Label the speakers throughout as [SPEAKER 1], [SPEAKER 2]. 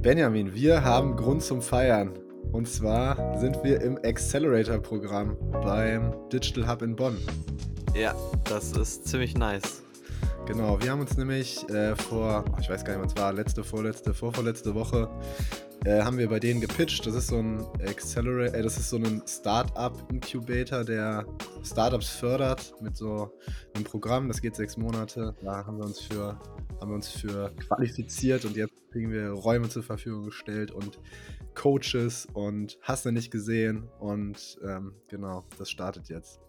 [SPEAKER 1] Benjamin, wir haben Grund zum Feiern. Und zwar sind wir im Accelerator-Programm beim Digital Hub in Bonn.
[SPEAKER 2] Ja, das ist ziemlich nice.
[SPEAKER 1] Genau, wir haben uns nämlich äh, vor, ich weiß gar nicht, wann es war, letzte, vorletzte, vorvorletzte Woche, äh, haben wir bei denen gepitcht. Das ist so ein Accelerator, äh, das ist so ein Startup-Incubator, der Startups fördert mit so einem Programm, das geht sechs Monate. Da haben wir uns für, haben wir uns für qualifiziert und jetzt kriegen wir Räume zur Verfügung gestellt und Coaches und hast du nicht gesehen. Und ähm, genau, das startet jetzt.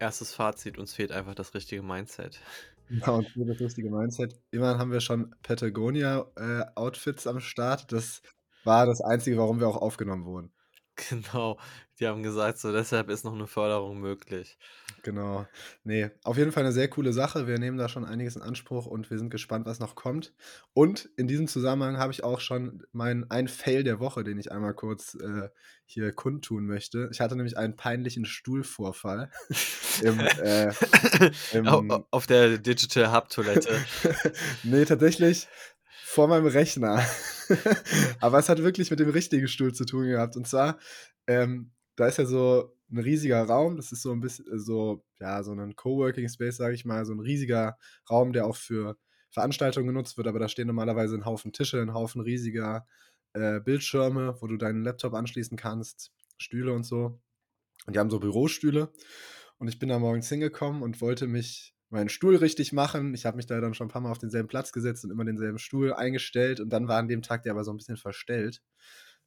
[SPEAKER 2] Erstes Fazit, uns fehlt einfach das richtige Mindset.
[SPEAKER 1] Ja, und für das richtige Mindset. Immerhin haben wir schon Patagonia-Outfits äh, am Start. Das war das Einzige, warum wir auch aufgenommen wurden.
[SPEAKER 2] Genau, die haben gesagt, so deshalb ist noch eine Förderung möglich.
[SPEAKER 1] Genau. Nee, auf jeden Fall eine sehr coole Sache. Wir nehmen da schon einiges in Anspruch und wir sind gespannt, was noch kommt. Und in diesem Zusammenhang habe ich auch schon meinen einen Fail der Woche, den ich einmal kurz äh, hier kundtun möchte. Ich hatte nämlich einen peinlichen Stuhlvorfall.
[SPEAKER 2] im, äh, im auf der Digital Hub Toilette.
[SPEAKER 1] nee, tatsächlich vor meinem Rechner. Aber es hat wirklich mit dem richtigen Stuhl zu tun gehabt. Und zwar, ähm, da ist ja so ein riesiger Raum. Das ist so ein bisschen äh, so, ja, so ein Coworking Space, sage ich mal. So ein riesiger Raum, der auch für Veranstaltungen genutzt wird. Aber da stehen normalerweise ein Haufen Tische, ein Haufen riesiger äh, Bildschirme, wo du deinen Laptop anschließen kannst, Stühle und so. Und die haben so Bürostühle. Und ich bin da morgens hingekommen und wollte mich meinen Stuhl richtig machen. Ich habe mich da dann schon ein paar Mal auf denselben Platz gesetzt und immer denselben Stuhl eingestellt. Und dann war an dem Tag der aber so ein bisschen verstellt.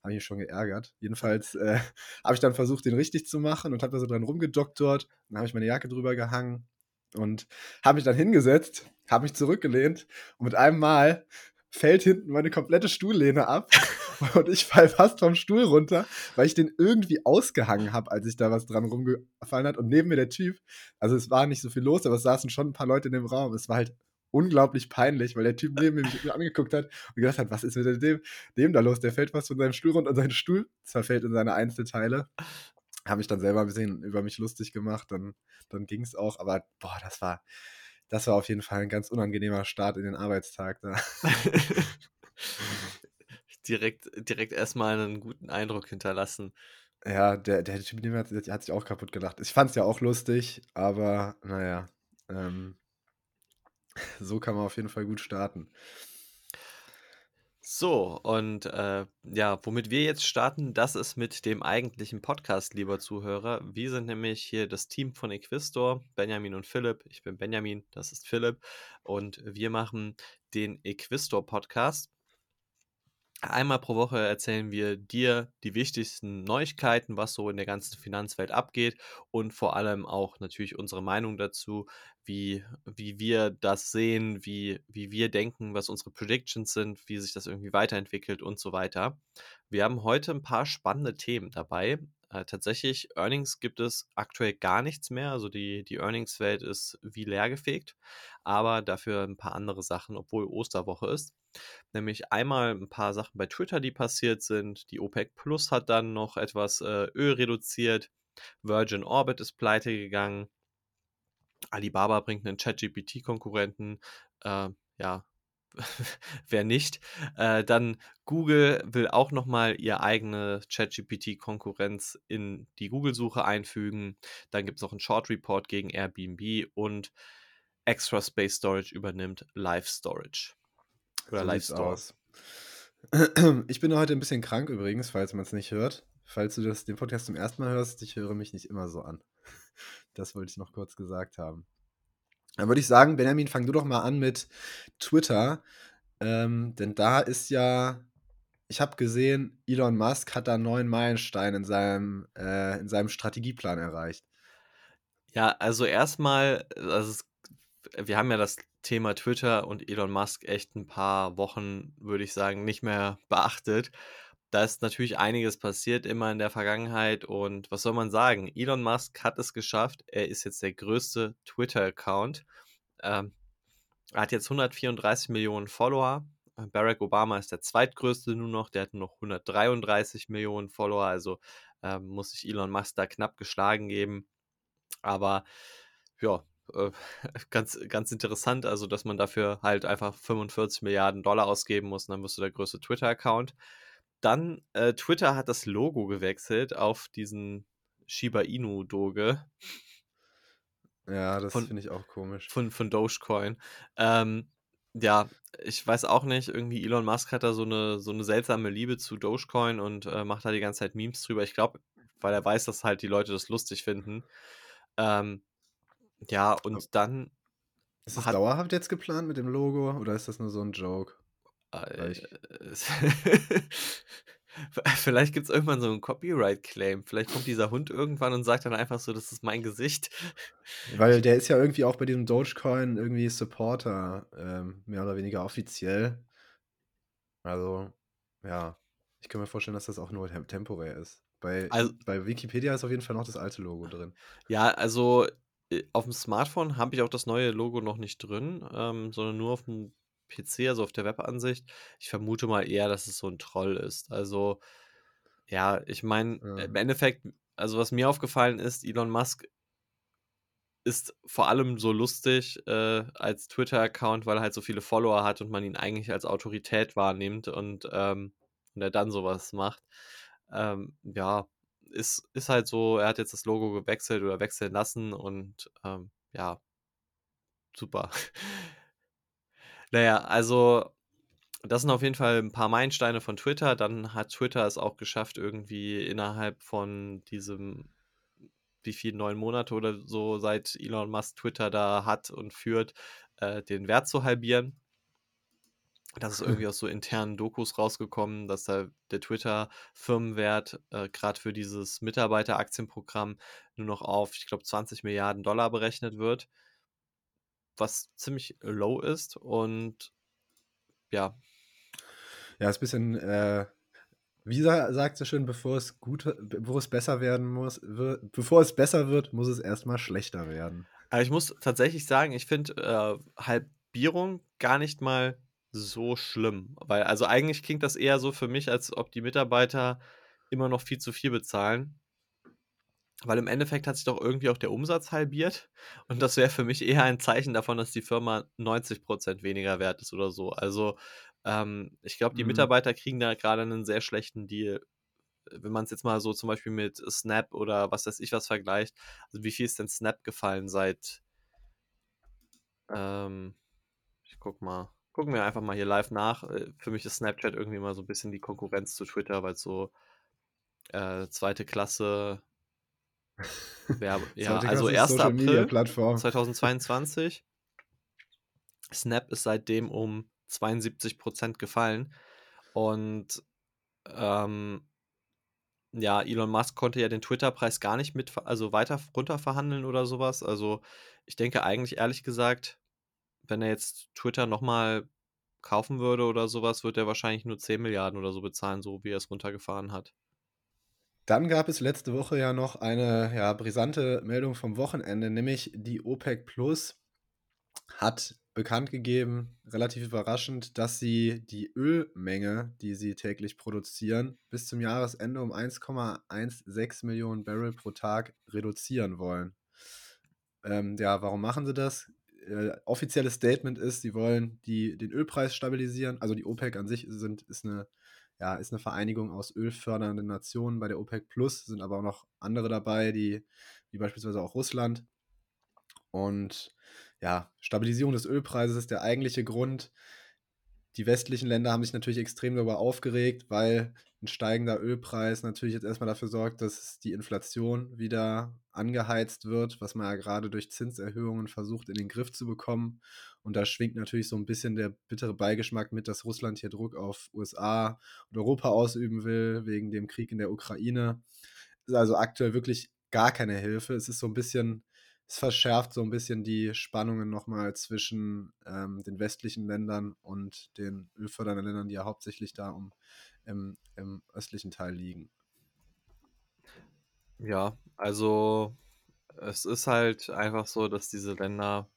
[SPEAKER 1] Habe ich mich schon geärgert. Jedenfalls äh, habe ich dann versucht, den richtig zu machen und habe da so dran rumgedoktort. Dann habe ich meine Jacke drüber gehangen und habe mich dann hingesetzt, habe mich zurückgelehnt und mit einem Mal fällt hinten meine komplette Stuhllehne ab und ich fall fast vom Stuhl runter, weil ich den irgendwie ausgehangen habe, als ich da was dran rumgefallen hat. Und neben mir der Typ, also es war nicht so viel los, aber es saßen schon ein paar Leute in dem Raum. Es war halt unglaublich peinlich, weil der Typ neben mir mich angeguckt hat und gedacht hat, was ist mit dem, dem da los? Der fällt fast von seinem Stuhl runter und sein Stuhl zerfällt in seine Einzelteile. Habe ich dann selber ein bisschen über mich lustig gemacht, dann, dann ging es auch. Aber boah, das war, das war auf jeden Fall ein ganz unangenehmer Start in den Arbeitstag da.
[SPEAKER 2] direkt, direkt erstmal einen guten Eindruck hinterlassen.
[SPEAKER 1] Ja, der, der Typ der hat, der hat sich auch kaputt gelacht. Ich fand es ja auch lustig, aber naja, ähm, so kann man auf jeden Fall gut starten.
[SPEAKER 2] So, und äh, ja, womit wir jetzt starten, das ist mit dem eigentlichen Podcast, lieber Zuhörer. Wir sind nämlich hier das Team von Equistor, Benjamin und Philipp. Ich bin Benjamin, das ist Philipp. Und wir machen den Equistor Podcast. Einmal pro Woche erzählen wir dir die wichtigsten Neuigkeiten, was so in der ganzen Finanzwelt abgeht und vor allem auch natürlich unsere Meinung dazu, wie, wie wir das sehen, wie, wie wir denken, was unsere Predictions sind, wie sich das irgendwie weiterentwickelt und so weiter. Wir haben heute ein paar spannende Themen dabei. Äh, tatsächlich, Earnings gibt es aktuell gar nichts mehr. Also die, die Earnings-Welt ist wie leergefegt, aber dafür ein paar andere Sachen, obwohl Osterwoche ist. Nämlich einmal ein paar Sachen bei Twitter, die passiert sind. Die OPEC Plus hat dann noch etwas äh, Öl reduziert. Virgin Orbit ist pleite gegangen. Alibaba bringt einen ChatGPT-Konkurrenten. Äh, ja, wer nicht. Äh, dann Google will auch nochmal ihr eigene ChatGPT-Konkurrenz in die Google-Suche einfügen. Dann gibt es noch einen Short Report gegen Airbnb und Extra Space Storage übernimmt Live Storage.
[SPEAKER 1] Oder so Live Store. Ich bin heute ein bisschen krank übrigens, falls man es nicht hört. Falls du das, den Podcast zum ersten Mal hörst, ich höre mich nicht immer so an. Das wollte ich noch kurz gesagt haben. Dann würde ich sagen, Benjamin, fang du doch mal an mit Twitter. Ähm, denn da ist ja, ich habe gesehen, Elon Musk hat da einen neuen Meilenstein in seinem, äh, in seinem Strategieplan erreicht.
[SPEAKER 2] Ja, also erstmal, also wir haben ja das Thema Twitter und Elon Musk echt ein paar Wochen, würde ich sagen, nicht mehr beachtet. Da ist natürlich einiges passiert immer in der Vergangenheit und was soll man sagen? Elon Musk hat es geschafft. Er ist jetzt der größte Twitter-Account. Ähm, er hat jetzt 134 Millionen Follower. Barack Obama ist der zweitgrößte nur noch. Der hat nur noch 133 Millionen Follower. Also ähm, muss sich Elon Musk da knapp geschlagen geben. Aber ja, äh, ganz, ganz interessant, also dass man dafür halt einfach 45 Milliarden Dollar ausgeben muss und dann wirst du der größte Twitter-Account. Dann, äh, Twitter hat das Logo gewechselt auf diesen Shiba Inu-Doge.
[SPEAKER 1] Ja, das finde ich auch komisch.
[SPEAKER 2] Von, von Dogecoin. Ähm, ja, ich weiß auch nicht, irgendwie Elon Musk hat da so eine, so eine seltsame Liebe zu Dogecoin und äh, macht da die ganze Zeit Memes drüber. Ich glaube, weil er weiß, dass halt die Leute das lustig finden. Ähm, ja, und dann.
[SPEAKER 1] Ist das dauerhaft jetzt geplant mit dem Logo oder ist das nur so ein Joke?
[SPEAKER 2] Äh, Vielleicht gibt es irgendwann so einen Copyright-Claim. Vielleicht kommt dieser Hund irgendwann und sagt dann einfach so, das ist mein Gesicht.
[SPEAKER 1] Weil der ist ja irgendwie auch bei diesem Dogecoin irgendwie Supporter, ähm, mehr oder weniger offiziell. Also, ja, ich kann mir vorstellen, dass das auch nur temporär ist. Bei, also, bei Wikipedia ist auf jeden Fall noch das alte Logo drin.
[SPEAKER 2] Ja, also auf dem Smartphone habe ich auch das neue Logo noch nicht drin, ähm, sondern nur auf dem PC, also auf der Webansicht. Ich vermute mal eher, dass es so ein Troll ist. Also, ja, ich meine, ja. im Endeffekt, also was mir aufgefallen ist, Elon Musk ist vor allem so lustig äh, als Twitter-Account, weil er halt so viele Follower hat und man ihn eigentlich als Autorität wahrnimmt und, ähm, und er dann sowas macht. Ähm, ja, ist, ist halt so, er hat jetzt das Logo gewechselt oder wechseln lassen und ähm, ja, super. Naja, also das sind auf jeden Fall ein paar Meilensteine von Twitter. Dann hat Twitter es auch geschafft, irgendwie innerhalb von diesem, wie viel, neun Monate oder so, seit Elon Musk Twitter da hat und führt, äh, den Wert zu halbieren. Das ist irgendwie aus so internen Dokus rausgekommen, dass da der Twitter-Firmenwert äh, gerade für dieses Mitarbeiteraktienprogramm nur noch auf, ich glaube, 20 Milliarden Dollar berechnet wird was ziemlich low ist und ja.
[SPEAKER 1] Ja, ist ein bisschen, äh, wie sagt so schön, bevor es gut, bevor es besser werden muss, wird, bevor es besser wird, muss es erstmal schlechter werden.
[SPEAKER 2] Aber ich muss tatsächlich sagen, ich finde äh, Halbierung gar nicht mal so schlimm. Weil, also eigentlich klingt das eher so für mich, als ob die Mitarbeiter immer noch viel zu viel bezahlen. Weil im Endeffekt hat sich doch irgendwie auch der Umsatz halbiert. Und das wäre für mich eher ein Zeichen davon, dass die Firma 90% weniger wert ist oder so. Also ähm, ich glaube, die mhm. Mitarbeiter kriegen da gerade einen sehr schlechten Deal. Wenn man es jetzt mal so zum Beispiel mit Snap oder was weiß ich was vergleicht. Also wie viel ist denn Snap gefallen seit... Ähm, ich guck mal. Gucken wir einfach mal hier live nach. Äh, für mich ist Snapchat irgendwie mal so ein bisschen die Konkurrenz zu Twitter, weil es so äh, zweite Klasse Werbe ja, also 1. April 2022. Snap ist seitdem um 72% gefallen. Und ähm, ja, Elon Musk konnte ja den Twitter-Preis gar nicht mit, also weiter runter verhandeln oder sowas. Also ich denke eigentlich ehrlich gesagt, wenn er jetzt Twitter nochmal kaufen würde oder sowas, wird er wahrscheinlich nur 10 Milliarden oder so bezahlen, so wie er es runtergefahren hat.
[SPEAKER 1] Dann gab es letzte Woche ja noch eine ja, brisante Meldung vom Wochenende, nämlich die OPEC Plus hat bekannt gegeben, relativ überraschend, dass sie die Ölmenge, die sie täglich produzieren, bis zum Jahresende um 1,16 Millionen Barrel pro Tag reduzieren wollen. Ähm, ja, warum machen sie das? Äh, offizielles Statement ist, sie wollen die, den Ölpreis stabilisieren. Also die OPEC an sich sind, ist eine ja, ist eine Vereinigung aus ölfördernden Nationen bei der OPEC Plus, sind aber auch noch andere dabei, die, wie beispielsweise auch Russland. Und ja, Stabilisierung des Ölpreises ist der eigentliche Grund. Die westlichen Länder haben sich natürlich extrem darüber aufgeregt, weil ein steigender Ölpreis natürlich jetzt erstmal dafür sorgt, dass die Inflation wieder angeheizt wird, was man ja gerade durch Zinserhöhungen versucht in den Griff zu bekommen. Und da schwingt natürlich so ein bisschen der bittere Beigeschmack mit, dass Russland hier Druck auf USA und Europa ausüben will, wegen dem Krieg in der Ukraine. Ist also aktuell wirklich gar keine Hilfe. Es ist so ein bisschen, es verschärft so ein bisschen die Spannungen nochmal zwischen ähm, den westlichen Ländern und den ölfördernden Ländern, die ja hauptsächlich da um im, im östlichen Teil liegen.
[SPEAKER 2] Ja, also es ist halt einfach so, dass diese Länder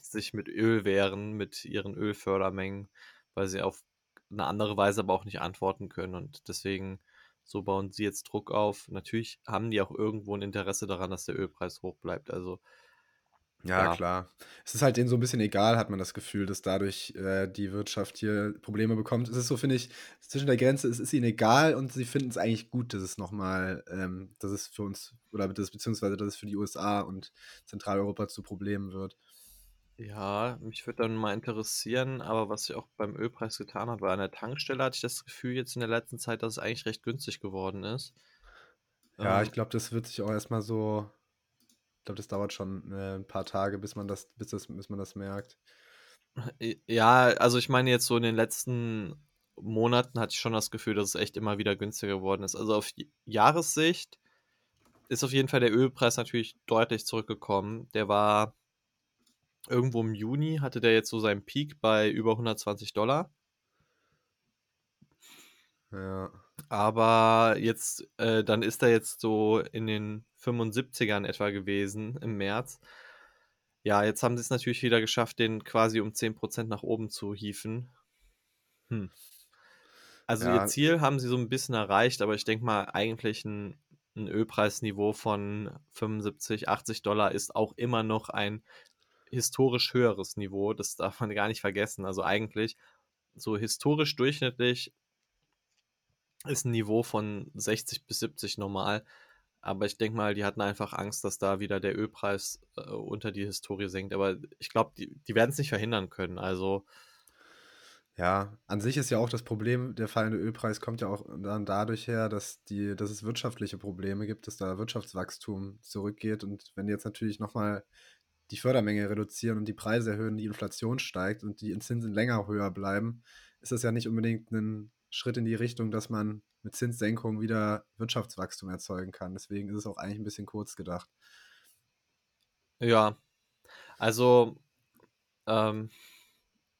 [SPEAKER 2] sich mit Öl wehren, mit ihren Ölfördermengen, weil sie auf eine andere Weise aber auch nicht antworten können. Und deswegen, so bauen sie jetzt Druck auf. Natürlich haben die auch irgendwo ein Interesse daran, dass der Ölpreis hoch bleibt. Also
[SPEAKER 1] Ja,
[SPEAKER 2] Ja.
[SPEAKER 1] klar. Es ist halt denen so 'n bisschen egal, hat man das Gefühl, dass dadurch, äh, die Wirtschaft hier Probleme bekommt. Es ist so, finde ich, zwischen der Grenze, es ist ihnen egal und sie finden's eigentlich gut, dass es noch mal ähm, dass es für uns oder das beziehungsweise dass es für die USA und Zentraleuropa zu Problemen wird.
[SPEAKER 2] Ja, mich würde dann mal interessieren, aber was sich auch beim Ölpreis getan hat, weil an der Tankstelle hatte ich das Gefühl jetzt in der letzten Zeit, dass es eigentlich recht günstig geworden ist.
[SPEAKER 1] Ja, ich
[SPEAKER 2] Ähm
[SPEAKER 1] glaube, das wird sich auch erst mal so ich glaube, das dauert schon, äh, 'n paar Tage, bis man das bis das bis man das merkt.
[SPEAKER 2] Ja, also ich meine jetzt so in den letzten Monaten hatte ich schon das Gefühl, dass es echt immer wieder günstiger geworden ist. Also auf Jahressicht ist auf jeden Fall der Ölpreis natürlich deutlich zurückgekommen. Der war irgendwo im Juni hatte der jetzt so seinen Peak bei über 120 $.
[SPEAKER 1] Ja.
[SPEAKER 2] Aber jetzt äh, dann ist er jetzt so in den 75ern etwa gewesen im März. Ja, jetzt haben sie's natürlich wieder geschafft, den quasi um 10 % nach oben zu hieven. Hm. Also ihr
[SPEAKER 1] Ja.
[SPEAKER 2] Ziel haben sie so 'n bisschen erreicht, aber ich denke mal, eigentlich 'n 'n Ölpreisniveau von 75, 80 $ ist auch immer noch ein historisch höheres Niveau. Das darf man gar nicht vergessen. Also eigentlich so historisch durchschnittlich ist 'n Niveau von 60 bis 70 normal. Aber ich denke mal, die hatten einfach Angst, dass da wieder der Ölpreis, äh, unter die Historie sinkt. Aber ich glaube, die die werden's nicht verhindern können. Also
[SPEAKER 1] Ja, an sich ist ja auch das Problem der fallende Ölpreis kommt ja auch dann dadurch her, dass die dass es wirtschaftliche Probleme gibt, dass da Wirtschaftswachstum zurückgeht. Und wenn die jetzt natürlich noch mal die Fördermenge reduzieren und die Preise erhöhen, die Inflation steigt und die Zinsen länger höher bleiben, ist das ja nicht unbedingt 'nen Schritt in die Richtung, dass man mit Zinssenkungen wieder Wirtschaftswachstum erzeugen kann. Deswegen ist es auch eigentlich 'n bisschen kurz gedacht.
[SPEAKER 2] Ja. Also, ähm,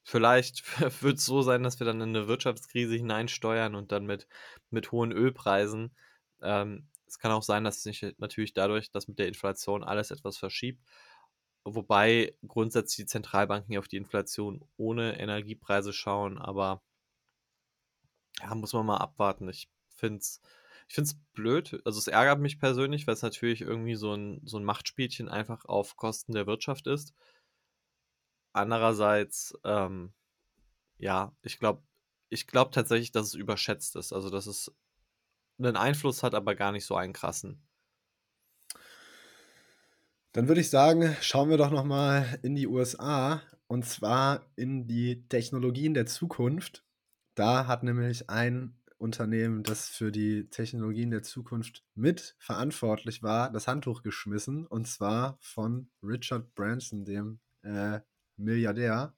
[SPEAKER 2] vielleicht wird's so sein, dass wir dann in 'ne Wirtschaftskrise hineinsteuern und dann mit mit hohen Ölpreisen. Ähm, es kann auch sein, dass sich natürlich dadurch, dass mit der Inflation alles etwas verschiebt. Wobei grundsätzlich die Zentralbanken ja auf die Inflation ohne Energiepreise schauen, aber ja, muss man mal abwarten. Ich finde es ich finde es blöd. Also, es ärgert mich persönlich, weil's natürlich irgendwie so 'n so 'n Machtspielchen einfach auf Kosten der Wirtschaft ist. Andererseits, ähm, ja, ich glaube ich glaube tatsächlich, dass es überschätzt ist. Also, dass es 'nen Einfluss hat, aber gar nicht so einen krassen.
[SPEAKER 1] Dann würde ich sagen, schauen wir doch noch mal in die USA, und zwar in die Technologien der Zukunft. Da hat nämlich ein Unternehmen, das für die Technologien der Zukunft mitverantwortlich war, das Handtuch geschmissen, und zwar von Richard Branson, dem, äh, Milliardär.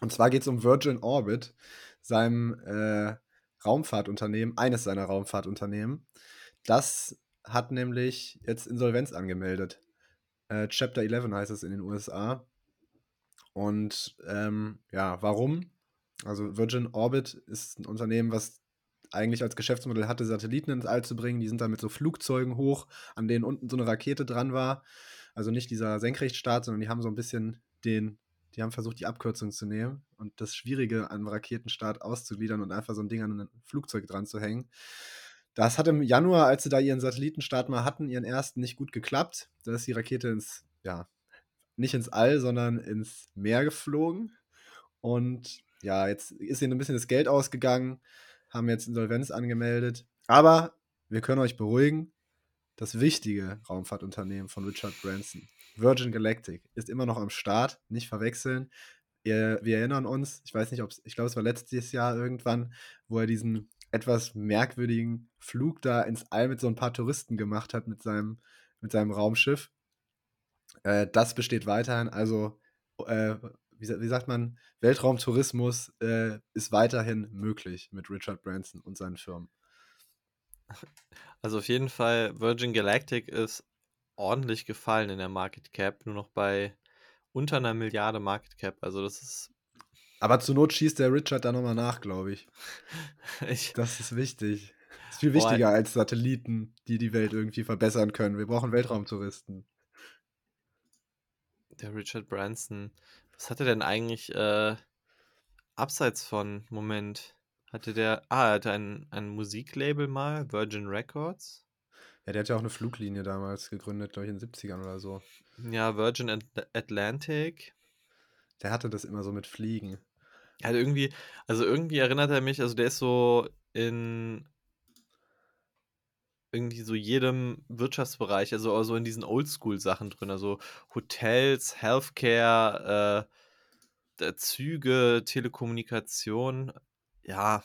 [SPEAKER 1] Und zwar geht's um Virgin Orbit, seinem, äh, Raumfahrtunternehmen eines seiner Raumfahrtunternehmen. Das hat nämlich jetzt Insolvenz angemeldet. Äh, Chapter 11 heißt es in den USA. Und, ähm, ja, warum? Also, Virgin Orbit ist 'n Unternehmen, was eigentlich als Geschäftsmodell hatte, Satelliten ins All zu bringen. Die sind dann mit so Flugzeugen hoch, an denen unten so 'ne Rakete dran war. Also, nicht dieser Senkrechtstart, sondern die haben so 'n bisschen den die haben versucht, die Abkürzung zu nehmen und das Schwierige am Raketenstart auszugliedern und einfach so 'n Ding an 'nen Flugzeug dranzuhängen. Das hat im Januar, als sie da ihren Satellitenstart mal hatten, ihren ersten, nicht gut geklappt. Da ist die Rakete ins ja, nicht ins All, sondern ins Meer geflogen. Und ja, jetzt ist ihnen 'n bisschen das Geld ausgegangen, haben jetzt Insolvenz angemeldet. Aber wir können euch beruhigen, das wichtige Raumfahrtunternehmen von Richard Branson, Virgin Galactic, ist immer noch am Start, nicht verwechseln. Äh, wir erinnern uns, ich weiß nicht, ob's ich glaube, es war letztes Jahr irgendwann, wo er diesen etwas merkwürdigen Flug da ins All mit so 'n paar Touristen gemacht hat mit seinem mit seinem Raumschiff. Äh, das besteht weiterhin. Also, äh, wie wie sagt man? Weltraumtourismus, äh, ist weiterhin möglich mit Richard Branson und seinen Firmen.
[SPEAKER 2] Also, auf jeden Fall, Virgin Galactic ist ordentlich gefallen in der Market Cap, nur noch bei unter 'ner Milliarde Market Cap. Also, das ist
[SPEAKER 1] Aber zur Not schießt der Richard da noch mal nach, glaube ich.
[SPEAKER 2] Ich
[SPEAKER 1] Das ist wichtig. Ist viel
[SPEAKER 2] Boah.
[SPEAKER 1] wichtiger als Satelliten, die die Welt irgendwie verbessern können. Wir brauchen Weltraumtouristen.
[SPEAKER 2] Der Richard Branson. Was hat er denn eigentlich, äh, abseits von Moment, hatte der ah, er hatte ein ein Musiklabel mal, Virgin Records?
[SPEAKER 1] Ja, der hat ja auch eine Fluglinie damals gegründet, glaube ich, in den 70ern oder so.
[SPEAKER 2] Ja, Virgin At Atlantic.
[SPEAKER 1] Der hatte das immer so mit Fliegen.
[SPEAKER 2] Ja, irgendwie, also irgendwie erinnert er mich, also der ist so in irgendwie so jedem Wirtschaftsbereich, also so also in diesen Oldschool-Sachen drin, also Hotels, Healthcare, äh, Züge, Telekommunikation, ja,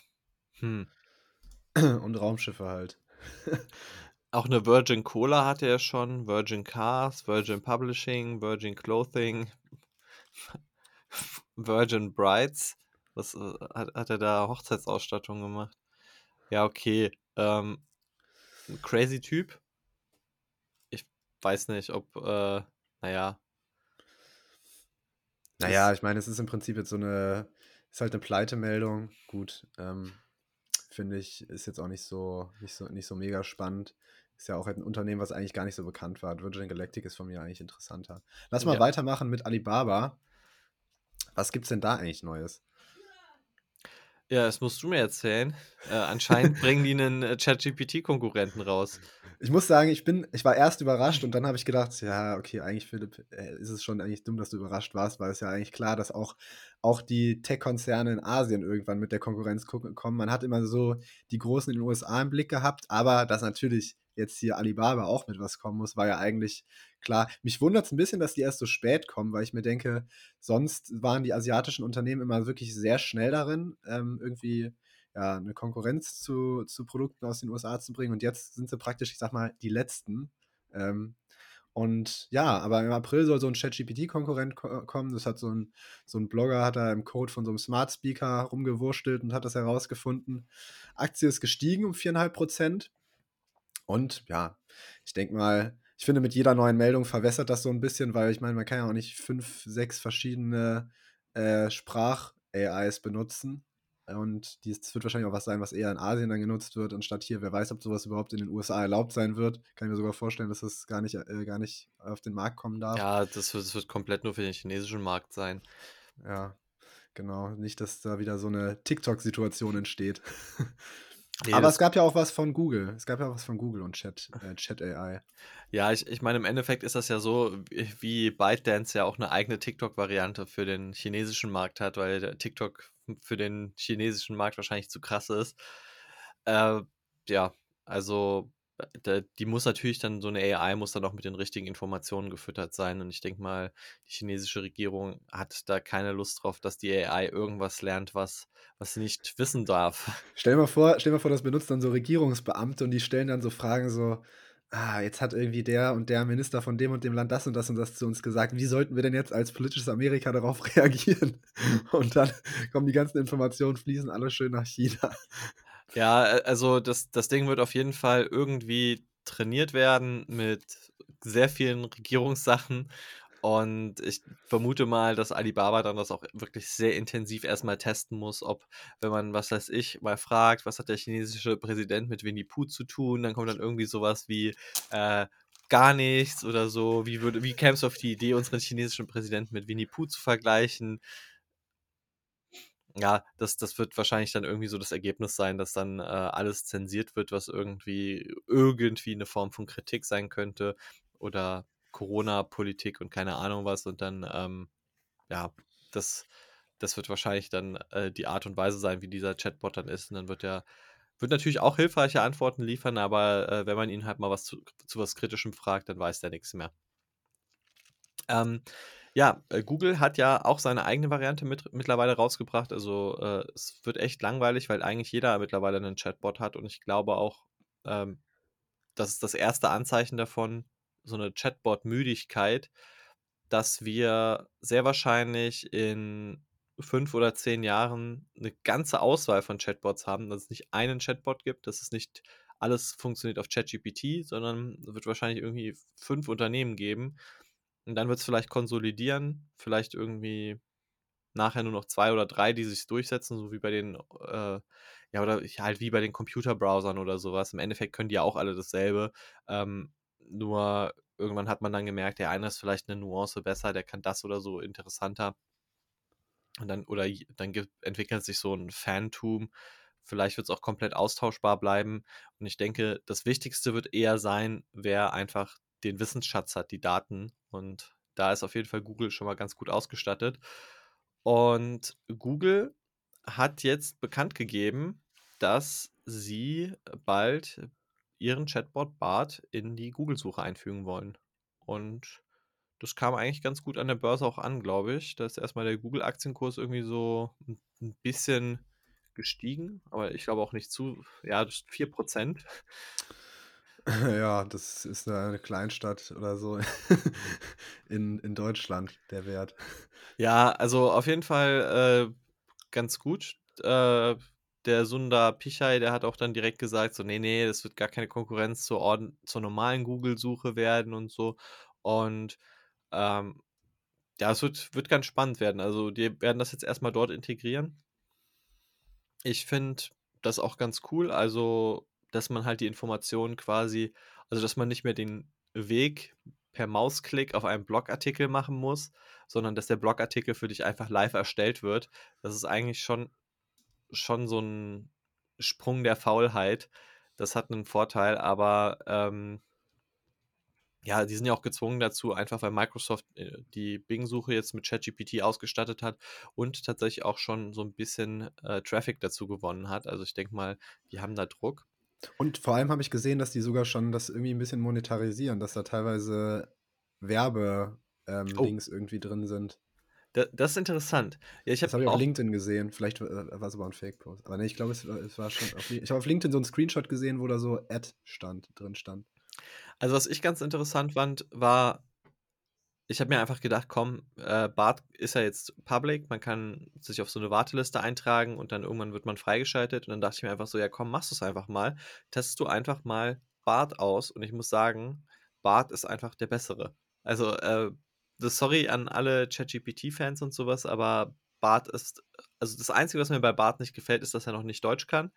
[SPEAKER 2] hm.
[SPEAKER 1] Und Raumschiffe halt.
[SPEAKER 2] Auch eine Virgin Cola hatte er schon, Virgin Cars, Virgin Publishing, Virgin Clothing, Virgin Brides. Was äh, hat, hat er da Hochzeitsausstattung gemacht? Ja, okay. Ähm, ein crazy Typ. Ich weiß nicht, ob, äh, naja.
[SPEAKER 1] Naja, ich meine, es ist im Prinzip jetzt so eine, ist halt eine Pleitemeldung. Gut, ähm, finde ich, ist jetzt auch nicht so, nicht so, nicht so mega spannend. Ist ja auch ein Unternehmen, was eigentlich gar nicht so bekannt war. Virgin Galactic ist von mir eigentlich interessanter. Lass mal ja. weitermachen mit Alibaba. Was gibt's denn da eigentlich Neues?
[SPEAKER 2] Ja, das musst du mir erzählen. Äh, anscheinend bringen die einen äh, ChatGPT-Konkurrenten raus.
[SPEAKER 1] Ich muss sagen, ich bin, ich war erst überrascht und dann habe ich gedacht, ja, okay, eigentlich, Philipp, äh, ist es schon eigentlich dumm, dass du überrascht warst, weil es ja eigentlich klar, dass auch, auch die Tech-Konzerne in Asien irgendwann mit der Konkurrenz kommen. Man hat immer so die Großen in den USA im Blick gehabt, aber dass natürlich jetzt hier Alibaba auch mit was kommen muss, war ja eigentlich klar. Mich wundert es ein bisschen, dass die erst so spät kommen, weil ich mir denke, sonst waren die asiatischen Unternehmen immer wirklich sehr schnell darin, ähm, irgendwie ja, eine Konkurrenz zu, zu Produkten aus den USA zu bringen. Und jetzt sind sie praktisch, ich sag mal, die letzten. Ähm, und ja, aber im April soll so ein ChatGPT-Konkurrent ko kommen. Das hat so ein, so ein Blogger, hat da im Code von so einem Smart Speaker rumgewurstelt und hat das herausgefunden. Aktie ist gestiegen um 4,5 Prozent. Und ja, ich denke mal, ich finde, mit jeder neuen Meldung verwässert das so ein bisschen, weil ich meine, man kann ja auch nicht fünf, sechs verschiedene äh, Sprach-AIs benutzen. Und das wird wahrscheinlich auch was sein, was eher in Asien dann genutzt wird, anstatt hier. Wer weiß, ob sowas überhaupt in den USA erlaubt sein wird. Kann ich mir sogar vorstellen, dass das gar nicht, äh, gar nicht auf den Markt kommen darf.
[SPEAKER 2] Ja, das wird, das wird komplett nur für den chinesischen Markt sein.
[SPEAKER 1] Ja, genau. Nicht, dass da wieder so eine TikTok-Situation entsteht. Nee, Aber es gab ja auch was von Google. Es gab ja auch was von Google und Chat, äh, Chat AI.
[SPEAKER 2] Ja, ich, ich meine, im Endeffekt ist das ja so, wie ByteDance ja auch eine eigene TikTok-Variante für den chinesischen Markt hat, weil TikTok für den chinesischen Markt wahrscheinlich zu krass ist. Äh, ja, also die muss natürlich dann, so eine AI muss dann auch mit den richtigen Informationen gefüttert sein. Und ich denke mal, die chinesische Regierung hat da keine Lust drauf, dass die AI irgendwas lernt, was, was sie nicht wissen darf.
[SPEAKER 1] Stell dir mal vor, stell dir mal vor, das benutzt dann so Regierungsbeamte und die stellen dann so Fragen so, ah, jetzt hat irgendwie der und der Minister von dem und dem Land das und das und das zu uns gesagt. Wie sollten wir denn jetzt als politisches Amerika darauf reagieren? Und dann kommen die ganzen Informationen, fließen alle schön nach China.
[SPEAKER 2] Ja, also das, das Ding wird auf jeden Fall irgendwie trainiert werden mit sehr vielen Regierungssachen. Und ich vermute mal, dass Alibaba dann das auch wirklich sehr intensiv erstmal testen muss, ob, wenn man, was weiß ich, mal fragt, was hat der chinesische Präsident mit Winnie Pooh zu tun, dann kommt dann irgendwie sowas wie äh, gar nichts oder so. Wie, würde, wie kämst du auf die Idee, unseren chinesischen Präsidenten mit Winnie Pooh zu vergleichen? Ja, das, das wird wahrscheinlich dann irgendwie so das Ergebnis sein, dass dann äh, alles zensiert wird, was irgendwie irgendwie eine Form von Kritik sein könnte oder Corona-Politik und keine Ahnung was und dann, ähm, ja, das, das wird wahrscheinlich dann äh, die Art und Weise sein, wie dieser Chatbot dann ist und dann wird er wird natürlich auch hilfreiche Antworten liefern, aber äh, wenn man ihn halt mal was zu, zu was Kritischem fragt, dann weiß der nichts mehr. Ähm, ja, äh, Google hat ja auch seine eigene Variante mit, mittlerweile rausgebracht. Also äh, es wird echt langweilig, weil eigentlich jeder mittlerweile einen Chatbot hat und ich glaube auch, ähm, das ist das erste Anzeichen davon, so eine Chatbot-Müdigkeit, dass wir sehr wahrscheinlich in fünf oder zehn Jahren eine ganze Auswahl von Chatbots haben, dass es nicht einen Chatbot gibt, dass es nicht alles funktioniert auf ChatGPT, sondern es wird wahrscheinlich irgendwie fünf Unternehmen geben und dann wird es vielleicht konsolidieren, vielleicht irgendwie nachher nur noch zwei oder drei, die sich durchsetzen, so wie bei den, äh, ja, oder halt wie bei den Computerbrowsern oder sowas. Im Endeffekt können die ja auch alle dasselbe. Ähm, nur irgendwann hat man dann gemerkt, der eine ist vielleicht eine Nuance besser, der kann das oder so interessanter. Und dann, oder dann entwickelt sich so ein Phantom Vielleicht wird es auch komplett austauschbar bleiben. Und ich denke, das Wichtigste wird eher sein, wer einfach den Wissensschatz hat, die Daten. Und da ist auf jeden Fall Google schon mal ganz gut ausgestattet. Und Google hat jetzt bekannt gegeben, dass sie bald ihren Chatbot Bart in die Google-Suche einfügen wollen. Und das kam eigentlich ganz gut an der Börse auch an, glaube ich. Da ist erstmal der Google-Aktienkurs irgendwie so ein bisschen gestiegen, aber ich glaube auch nicht zu, ja, 4%.
[SPEAKER 1] Ja, das ist eine Kleinstadt oder so in, in Deutschland, der Wert.
[SPEAKER 2] Ja, also auf jeden Fall äh, ganz gut. Äh, der Sundar Pichai, der hat auch dann direkt gesagt, so, nee, nee, das wird gar keine Konkurrenz zur, Ord zur normalen Google-Suche werden und so. Und ähm, ja, es wird, wird ganz spannend werden. Also, die werden das jetzt erstmal dort integrieren. Ich finde das auch ganz cool. Also, dass man halt die Informationen quasi, also dass man nicht mehr den Weg per Mausklick auf einen Blogartikel machen muss, sondern dass der Blogartikel für dich einfach live erstellt wird. Das ist eigentlich schon, schon so ein Sprung der Faulheit. Das hat einen Vorteil, aber ähm, ja, die sind ja auch gezwungen dazu, einfach weil Microsoft äh, die Bing-Suche jetzt mit ChatGPT ausgestattet hat und tatsächlich auch schon so ein bisschen äh, Traffic dazu gewonnen hat. Also ich denke mal, die haben da Druck.
[SPEAKER 1] Und vor allem habe ich gesehen, dass die sogar schon das irgendwie ein bisschen monetarisieren, dass da teilweise Werbe-Links ähm, oh. irgendwie drin sind.
[SPEAKER 2] Da, das ist interessant.
[SPEAKER 1] Ja, ich hab das habe ich auf LinkedIn gesehen. Vielleicht äh, war es aber ein Fake-Post. Aber nee, ich glaube, es, es, war schon. Auf, ich habe auf LinkedIn so einen Screenshot gesehen, wo da so Ad stand, drin stand.
[SPEAKER 2] Also, was ich ganz interessant fand, war, ich habe mir einfach gedacht, komm, äh, Bart ist ja jetzt public, man kann sich auf so eine Warteliste eintragen und dann irgendwann wird man freigeschaltet. Und dann dachte ich mir einfach so, ja komm, machst du es einfach mal. Testest du einfach mal Bart aus und ich muss sagen, Bart ist einfach der bessere. Also, äh, sorry an alle ChatGPT-Fans und sowas, aber Bart ist, also das Einzige, was mir bei Bart nicht gefällt, ist, dass er noch nicht Deutsch kann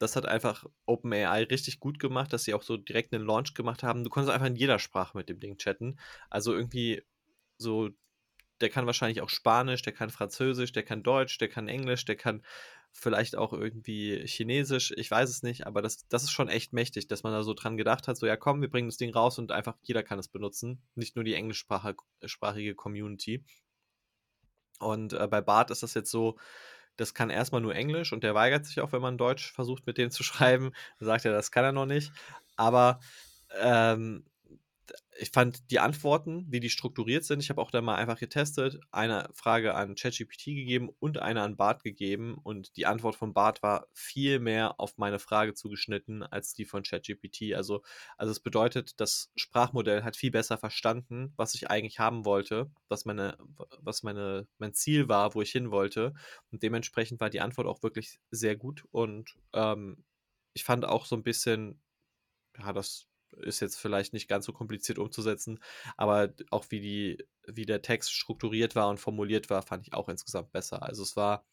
[SPEAKER 2] das hat einfach OpenAI richtig gut gemacht, dass sie auch so direkt einen Launch gemacht haben. Du konntest einfach in jeder Sprache mit dem Ding chatten. Also irgendwie so, der kann wahrscheinlich auch Spanisch, der kann Französisch, der kann Deutsch, der kann Englisch, der kann vielleicht auch irgendwie Chinesisch, ich weiß es nicht, aber das, das ist schon echt mächtig, dass man da so dran gedacht hat, so ja komm, wir bringen das Ding raus und einfach jeder kann es benutzen, nicht nur die englischsprachige Community. Und äh, bei Bart ist das jetzt so, das kann erstmal nur Englisch und der weigert sich auch, wenn man Deutsch versucht, mit denen zu schreiben. Sagt er, das kann er noch nicht. Aber ähm, ich fand die Antworten, wie die strukturiert sind, ich habe auch da mal einfach getestet, eine Frage an ChatGPT gegeben und eine an Bart gegeben und die Antwort von Bart war viel mehr auf meine Frage zugeschnitten als die von ChatGPT. Also, also es bedeutet, das Sprachmodell hat viel besser verstanden, was ich eigentlich haben wollte, was meine, was meine, mein Ziel war, wo ich hin wollte und dementsprechend war die Antwort auch wirklich sehr gut und ähm, ich fand auch so ein bisschen, ja, das ist jetzt vielleicht nicht ganz so kompliziert umzusetzen, aber auch wie die, wie der Text strukturiert war und formuliert war, fand ich auch insgesamt besser. Also es war,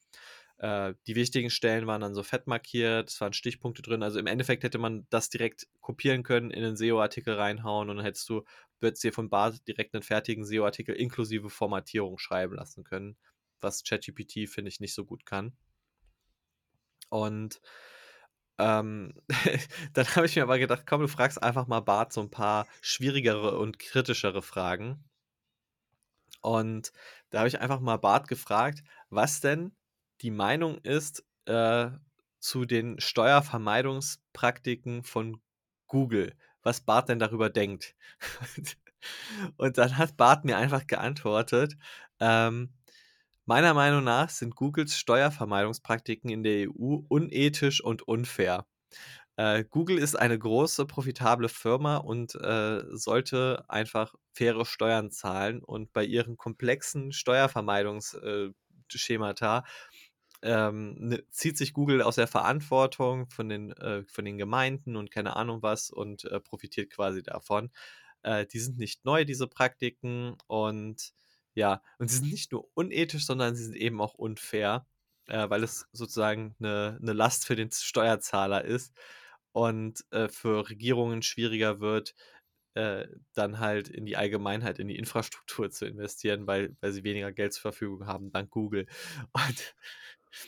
[SPEAKER 2] äh, die wichtigen Stellen waren dann so fett markiert, es waren Stichpunkte drin. Also im Endeffekt hätte man das direkt kopieren können, in den SEO-Artikel reinhauen und dann hättest du, würdest dir von Bart direkt einen fertigen SEO-Artikel inklusive Formatierung schreiben lassen können, was ChatGPT, finde ich, nicht so gut kann. Und ähm, dann habe ich mir aber gedacht, komm, du fragst einfach mal Bart so ein paar schwierigere und kritischere Fragen. Und da habe ich einfach mal Bart gefragt, was denn die Meinung ist äh, zu den Steuervermeidungspraktiken von Google, was Bart denn darüber denkt. und dann hat Bart mir einfach geantwortet, ähm, Meiner Meinung nach sind Googles Steuervermeidungspraktiken in der EU unethisch und unfair. Äh, Google ist eine große, profitable Firma und äh, sollte einfach faire Steuern zahlen und bei ihren komplexen Steuervermeidungsschemata äh, ähm, ne, zieht sich Google aus der Verantwortung von den, äh, von den Gemeinden und keine Ahnung was und äh, profitiert quasi davon. Äh, die sind nicht neu, diese Praktiken, und ja, und sie sind nicht nur unethisch, sondern sie sind eben auch unfair, äh, weil es sozusagen eine, eine Last für den Steuerzahler ist und äh, für Regierungen schwieriger wird, äh, dann halt in die Allgemeinheit, in die Infrastruktur zu investieren, weil, weil sie weniger Geld zur Verfügung haben, dank Google. Und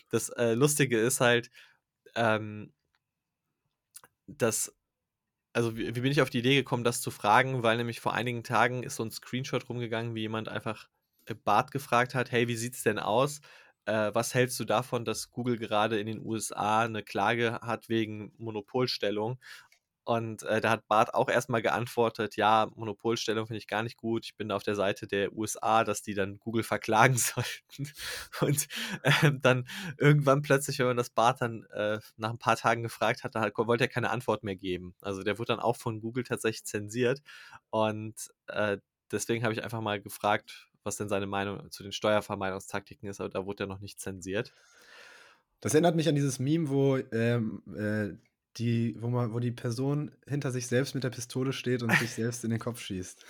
[SPEAKER 2] das äh, Lustige ist halt, ähm, das also wie, wie bin ich auf die Idee gekommen, das zu fragen, weil nämlich vor einigen Tagen ist so ein Screenshot rumgegangen, wie jemand einfach Bart gefragt hat, hey, wie sieht's denn aus? Äh, was hältst du davon, dass Google gerade in den USA eine Klage hat wegen Monopolstellung? Und äh, da hat Bart auch erstmal geantwortet, ja, Monopolstellung finde ich gar nicht gut. Ich bin auf der Seite der USA, dass die dann Google verklagen sollten. Und äh, dann irgendwann plötzlich, wenn man das Bart dann äh, nach ein paar Tagen gefragt hat, dann wollte er keine Antwort mehr geben. Also der wurde dann auch von Google tatsächlich zensiert. Und äh, deswegen habe ich einfach mal gefragt, was denn seine Meinung zu den Steuervermeidungstaktiken ist, aber da wurde er noch nicht zensiert.
[SPEAKER 1] Das erinnert mich an dieses Meme, wo ähm, äh, die, wo, man, wo die Person hinter sich selbst mit der Pistole steht und sich selbst in den Kopf schießt.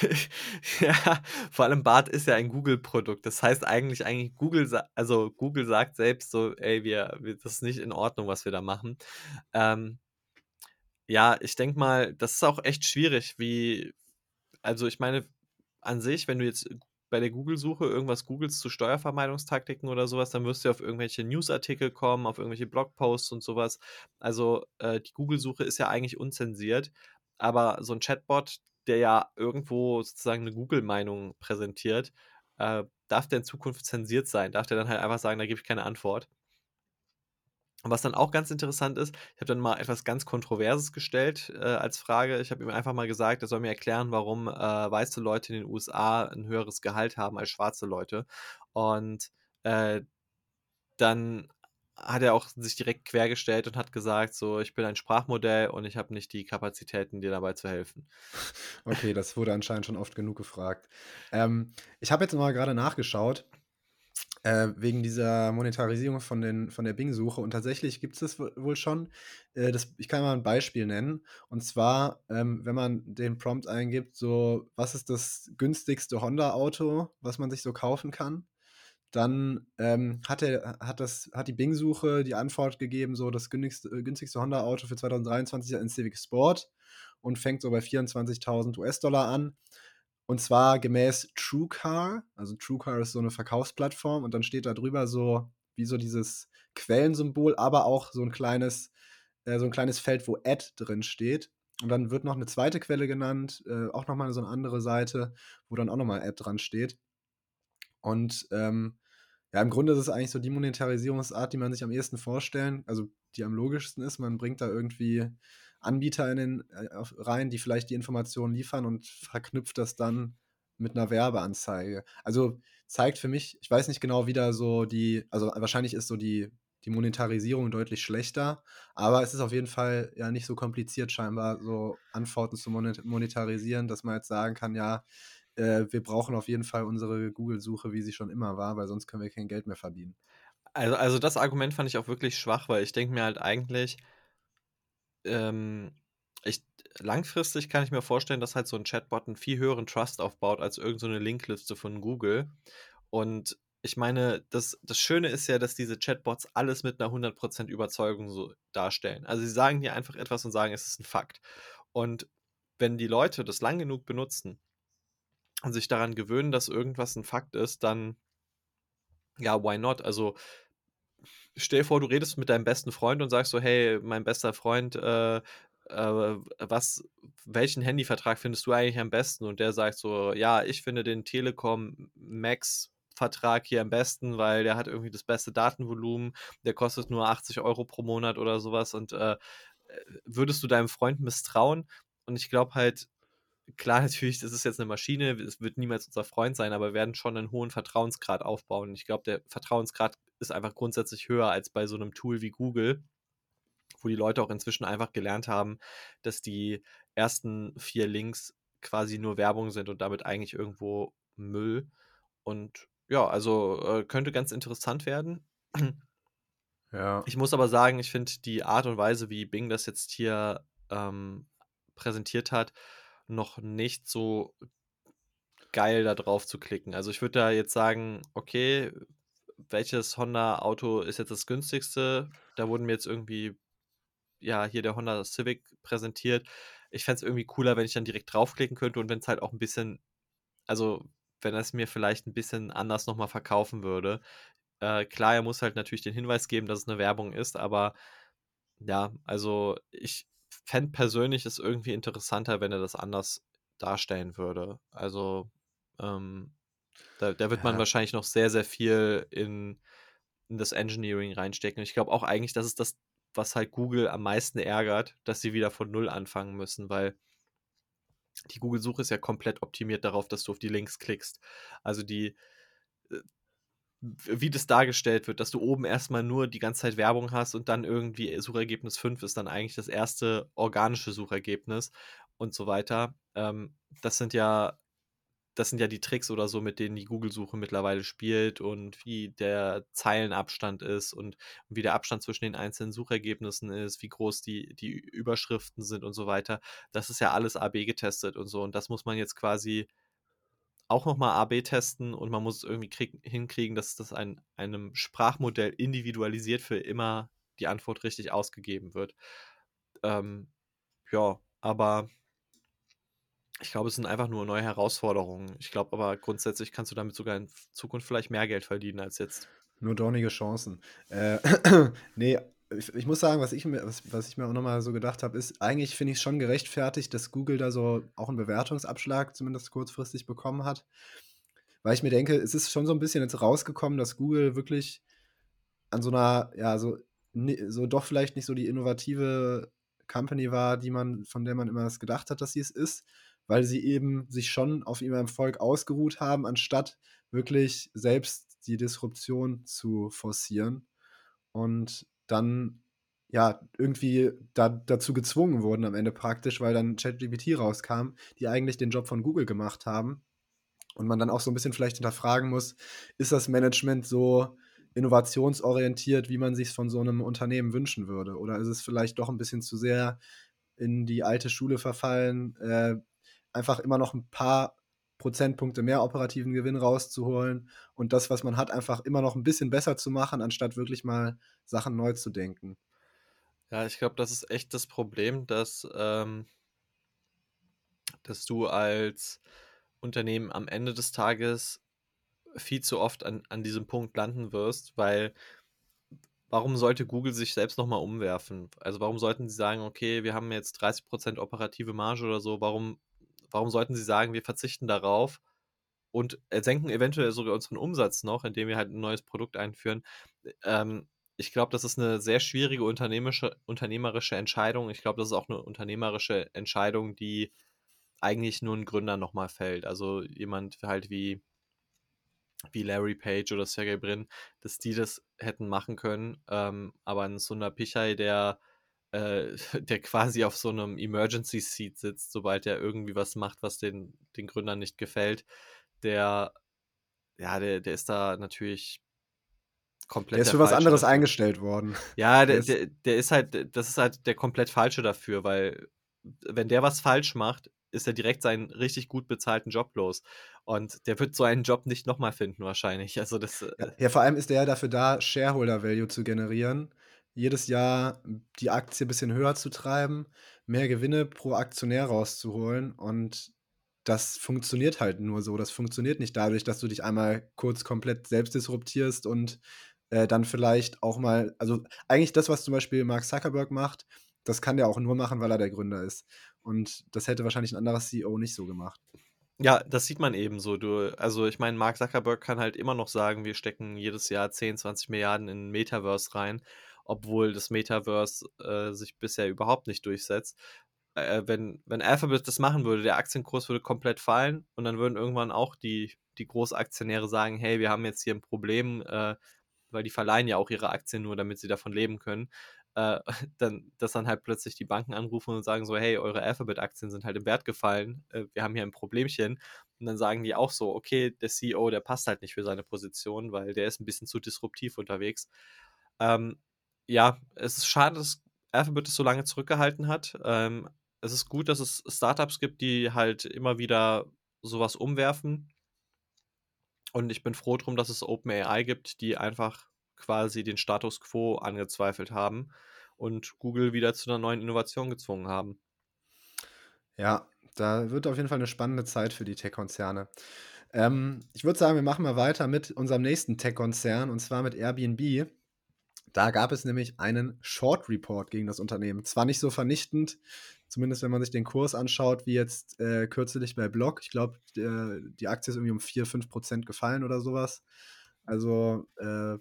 [SPEAKER 2] ja, vor allem Bart ist ja ein Google-Produkt. Das heißt eigentlich, eigentlich Google, also Google sagt selbst so, ey, wir, wir, das ist nicht in Ordnung, was wir da machen. Ähm, ja, ich denke mal, das ist auch echt schwierig, wie, also ich meine, an sich, wenn du jetzt bei der Google-Suche irgendwas googelst zu Steuervermeidungstaktiken oder sowas, dann wirst du auf irgendwelche Newsartikel kommen, auf irgendwelche Blogposts und sowas. Also äh, die Google-Suche ist ja eigentlich unzensiert, aber so ein Chatbot, der ja irgendwo sozusagen eine Google-Meinung präsentiert, äh, darf der in Zukunft zensiert sein? Darf der dann halt einfach sagen, da gebe ich keine Antwort? Und was dann auch ganz interessant ist, ich habe dann mal etwas ganz Kontroverses gestellt äh, als Frage. Ich habe ihm einfach mal gesagt, er soll mir erklären, warum äh, weiße Leute in den USA ein höheres Gehalt haben als schwarze Leute. Und äh, dann hat er auch sich direkt quergestellt und hat gesagt, so, ich bin ein Sprachmodell und ich habe nicht die Kapazitäten, dir dabei zu helfen.
[SPEAKER 1] Okay, das wurde anscheinend schon oft genug gefragt. Ähm, ich habe jetzt mal gerade nachgeschaut äh, wegen dieser Monetarisierung von, den, von der Bing-Suche. Und tatsächlich gibt es das wohl schon. Äh, das, ich kann mal ein Beispiel nennen. Und zwar, ähm, wenn man den Prompt eingibt, so, was ist das günstigste Honda-Auto, was man sich so kaufen kann? Dann ähm, hat, er, hat, das, hat die Bing-Suche die Antwort gegeben, so das günstigste, äh, günstigste Honda-Auto für 2023 ist ein Civic Sport und fängt so bei 24.000 US-Dollar an. Und zwar gemäß TrueCar. Also TrueCar ist so eine Verkaufsplattform und dann steht da drüber so wie so dieses Quellensymbol, aber auch so ein kleines, äh, so ein kleines Feld, wo Ad drin steht. Und dann wird noch eine zweite Quelle genannt, äh, auch nochmal so eine andere Seite, wo dann auch nochmal Ad dran steht. Und ähm, ja, im Grunde ist es eigentlich so die Monetarisierungsart, die man sich am ehesten vorstellen, also die am logischsten ist. Man bringt da irgendwie Anbieter in den, äh, rein, die vielleicht die Informationen liefern und verknüpft das dann mit einer Werbeanzeige. Also zeigt für mich, ich weiß nicht genau, wie da so die, also wahrscheinlich ist so die, die Monetarisierung deutlich schlechter, aber es ist auf jeden Fall ja nicht so kompliziert scheinbar, so Antworten zu monetarisieren, dass man jetzt sagen kann, ja, äh, wir brauchen auf jeden Fall unsere Google-Suche, wie sie schon immer war, weil sonst können wir kein Geld mehr verdienen.
[SPEAKER 2] Also, also das Argument fand ich auch wirklich schwach, weil ich denke mir halt eigentlich, ähm, ich, langfristig kann ich mir vorstellen, dass halt so ein Chatbot einen viel höheren Trust aufbaut als irgendeine so Linkliste von Google. Und ich meine, das, das Schöne ist ja, dass diese Chatbots alles mit einer 100% Überzeugung so darstellen. Also sie sagen dir einfach etwas und sagen, es ist ein Fakt. Und wenn die Leute das lang genug benutzen und sich daran gewöhnen, dass irgendwas ein Fakt ist, dann ja, why not? Also stell dir vor, du redest mit deinem besten Freund und sagst so, hey, mein bester Freund, äh, äh, was, welchen Handyvertrag findest du eigentlich am besten? Und der sagt so, ja, ich finde den Telekom Max Vertrag hier am besten, weil der hat irgendwie das beste Datenvolumen, der kostet nur 80 Euro pro Monat oder sowas und äh, würdest du deinem Freund misstrauen? Und ich glaube halt, klar, natürlich, das ist jetzt eine Maschine, es wird niemals unser Freund sein, aber wir werden schon einen hohen Vertrauensgrad aufbauen. Und ich glaube, der Vertrauensgrad ist einfach grundsätzlich höher als bei so einem Tool wie Google, wo die Leute auch inzwischen einfach gelernt haben, dass die ersten vier Links quasi nur Werbung sind und damit eigentlich irgendwo Müll. Und ja, also äh, könnte ganz interessant werden. Ja. Ich muss aber sagen, ich finde die Art und Weise, wie Bing das jetzt hier ähm, präsentiert hat, noch nicht so geil da drauf zu klicken. Also ich würde da jetzt sagen, okay, welches Honda-Auto ist jetzt das günstigste? Da wurden mir jetzt irgendwie, ja, hier der Honda Civic präsentiert. Ich fände es irgendwie cooler, wenn ich dann direkt draufklicken könnte und wenn es halt auch ein bisschen, also wenn es mir vielleicht ein bisschen anders nochmal verkaufen würde. Äh, klar, er muss halt natürlich den Hinweis geben, dass es eine Werbung ist, aber ja, also ich fände persönlich es irgendwie interessanter, wenn er das anders darstellen würde. Also ähm, da, da wird man
[SPEAKER 1] Ja.
[SPEAKER 2] wahrscheinlich noch sehr, sehr viel in, in das Engineering reinstecken. Und ich glaube auch eigentlich, das ist das, was halt Google am meisten ärgert, dass sie wieder von Null anfangen müssen, weil die Google-Suche ist ja komplett optimiert darauf, dass du auf die Links klickst. Also die, äh, wie das dargestellt wird, dass du oben erstmal nur die ganze Zeit Werbung hast und dann irgendwie Suchergebnis 5 ist dann eigentlich das erste organische Suchergebnis und so weiter. Ähm, das sind ja das sind ja die Tricks oder so, mit denen die Google-Suche mittlerweile spielt und wie der Zeilenabstand ist und wie der Abstand zwischen den einzelnen Suchergebnissen ist, wie groß die, die Überschriften sind und so weiter. Das ist ja alles AB getestet und so. Und das muss man jetzt quasi auch nochmal AB testen und man muss irgendwie krieg, hinkriegen, dass das ein, einem Sprachmodell individualisiert für immer die Antwort richtig ausgegeben wird. Ähm, ja, aber ich glaube, es sind einfach nur neue Herausforderungen. Ich glaube aber grundsätzlich kannst du damit sogar in Zukunft vielleicht mehr Geld verdienen als jetzt.
[SPEAKER 1] Nur dornige Chancen. Äh, nee, ich, ich, muss sagen, was ich mir, was, was ich mir auch nochmal so gedacht habe, ist, eigentlich finde ich es schon gerechtfertigt, dass Google da so auch einen Bewertungsabschlag zumindest kurzfristig bekommen hat. Weil ich mir denke, es ist schon so ein bisschen jetzt rausgekommen, dass Google wirklich an so einer, ja, so, so doch vielleicht nicht so die innovative Company war, die man, von der man immer das gedacht hat, dass sie es ist weil sie eben sich schon auf ihrem Erfolg ausgeruht haben, anstatt wirklich selbst die Disruption zu forcieren und dann ja irgendwie da, dazu gezwungen wurden am Ende praktisch, weil dann ChatGPT rauskam, die eigentlich den Job von Google gemacht haben und man dann auch so ein bisschen vielleicht hinterfragen muss, ist das Management so innovationsorientiert, wie man sich von so einem Unternehmen wünschen würde? Oder ist es vielleicht doch ein bisschen zu sehr in die alte Schule verfallen, äh, einfach immer noch ein paar Prozentpunkte mehr operativen Gewinn rauszuholen und das, was man hat, einfach immer noch ein bisschen besser zu machen, anstatt wirklich mal Sachen neu zu denken.
[SPEAKER 2] Ja, ich glaube, das ist echt das Problem, dass, ähm, dass du als Unternehmen am Ende des Tages viel zu oft an, an diesem Punkt landen wirst, weil warum sollte Google sich selbst nochmal umwerfen? Also warum sollten sie sagen, okay, wir haben jetzt 30% operative Marge oder so, warum Warum sollten sie sagen, wir verzichten darauf und senken eventuell sogar unseren Umsatz noch, indem wir halt ein neues Produkt einführen? Ähm, ich glaube, das ist eine sehr schwierige unternehmerische, unternehmerische Entscheidung. Ich glaube, das ist auch eine unternehmerische Entscheidung, die eigentlich nur ein Gründer nochmal fällt. Also jemand halt wie, wie Larry Page oder Sergey Brin, dass die das hätten machen können. Ähm, aber ein Sundar Pichai, der äh, der quasi auf so einem Emergency Seat sitzt, sobald er irgendwie was macht, was den, den Gründern nicht gefällt, der, ja, der, der ist da natürlich komplett.
[SPEAKER 1] Der ist für was anderes dafür. eingestellt worden.
[SPEAKER 2] Ja, der, der, der ist halt, das ist halt der komplett falsche dafür, weil wenn der was falsch macht, ist er direkt seinen richtig gut bezahlten Job los. Und der wird so einen Job nicht nochmal finden, wahrscheinlich. Also das,
[SPEAKER 1] ja, äh ja, vor allem ist der ja dafür da, Shareholder Value zu generieren jedes Jahr die Aktie ein bisschen höher zu treiben, mehr Gewinne pro Aktionär rauszuholen und das funktioniert halt nur so. Das funktioniert nicht dadurch, dass du dich einmal kurz komplett selbst disruptierst und äh, dann vielleicht auch mal, also eigentlich das, was zum Beispiel Mark Zuckerberg macht, das kann der auch nur machen, weil er der Gründer ist. Und das hätte wahrscheinlich ein anderer CEO nicht so gemacht.
[SPEAKER 2] Ja, das sieht man eben so. Du, also ich meine, Mark Zuckerberg kann halt immer noch sagen, wir stecken jedes Jahr 10, 20 Milliarden in Metaverse rein obwohl das Metaverse äh, sich bisher überhaupt nicht durchsetzt. Äh, wenn, wenn Alphabet das machen würde, der Aktienkurs würde komplett fallen und dann würden irgendwann auch die, die Großaktionäre sagen, hey, wir haben jetzt hier ein Problem, äh, weil die verleihen ja auch ihre Aktien nur, damit sie davon leben können. Äh, dann, dass dann halt plötzlich die Banken anrufen und sagen so, hey, eure Alphabet-Aktien sind halt im Wert gefallen, äh, wir haben hier ein Problemchen. Und dann sagen die auch so, okay, der CEO, der passt halt nicht für seine Position, weil der ist ein bisschen zu disruptiv unterwegs. Ähm, ja, es ist schade, dass Alphabet es so lange zurückgehalten hat. Ähm, es ist gut, dass es Startups gibt, die halt immer wieder sowas umwerfen. Und ich bin froh drum, dass es OpenAI gibt, die einfach quasi den Status quo angezweifelt haben und Google wieder zu einer neuen Innovation gezwungen haben.
[SPEAKER 1] Ja, da wird auf jeden Fall eine spannende Zeit für die Tech-Konzerne. Ähm, ich würde sagen, wir machen mal weiter mit unserem nächsten Tech-Konzern und zwar mit Airbnb. Da gab es nämlich einen Short Report gegen das Unternehmen. Zwar nicht so vernichtend, zumindest wenn man sich den Kurs anschaut, wie jetzt äh, kürzlich bei Block. Ich glaube, die Aktie ist irgendwie um 4, 5 Prozent gefallen oder sowas. Also äh,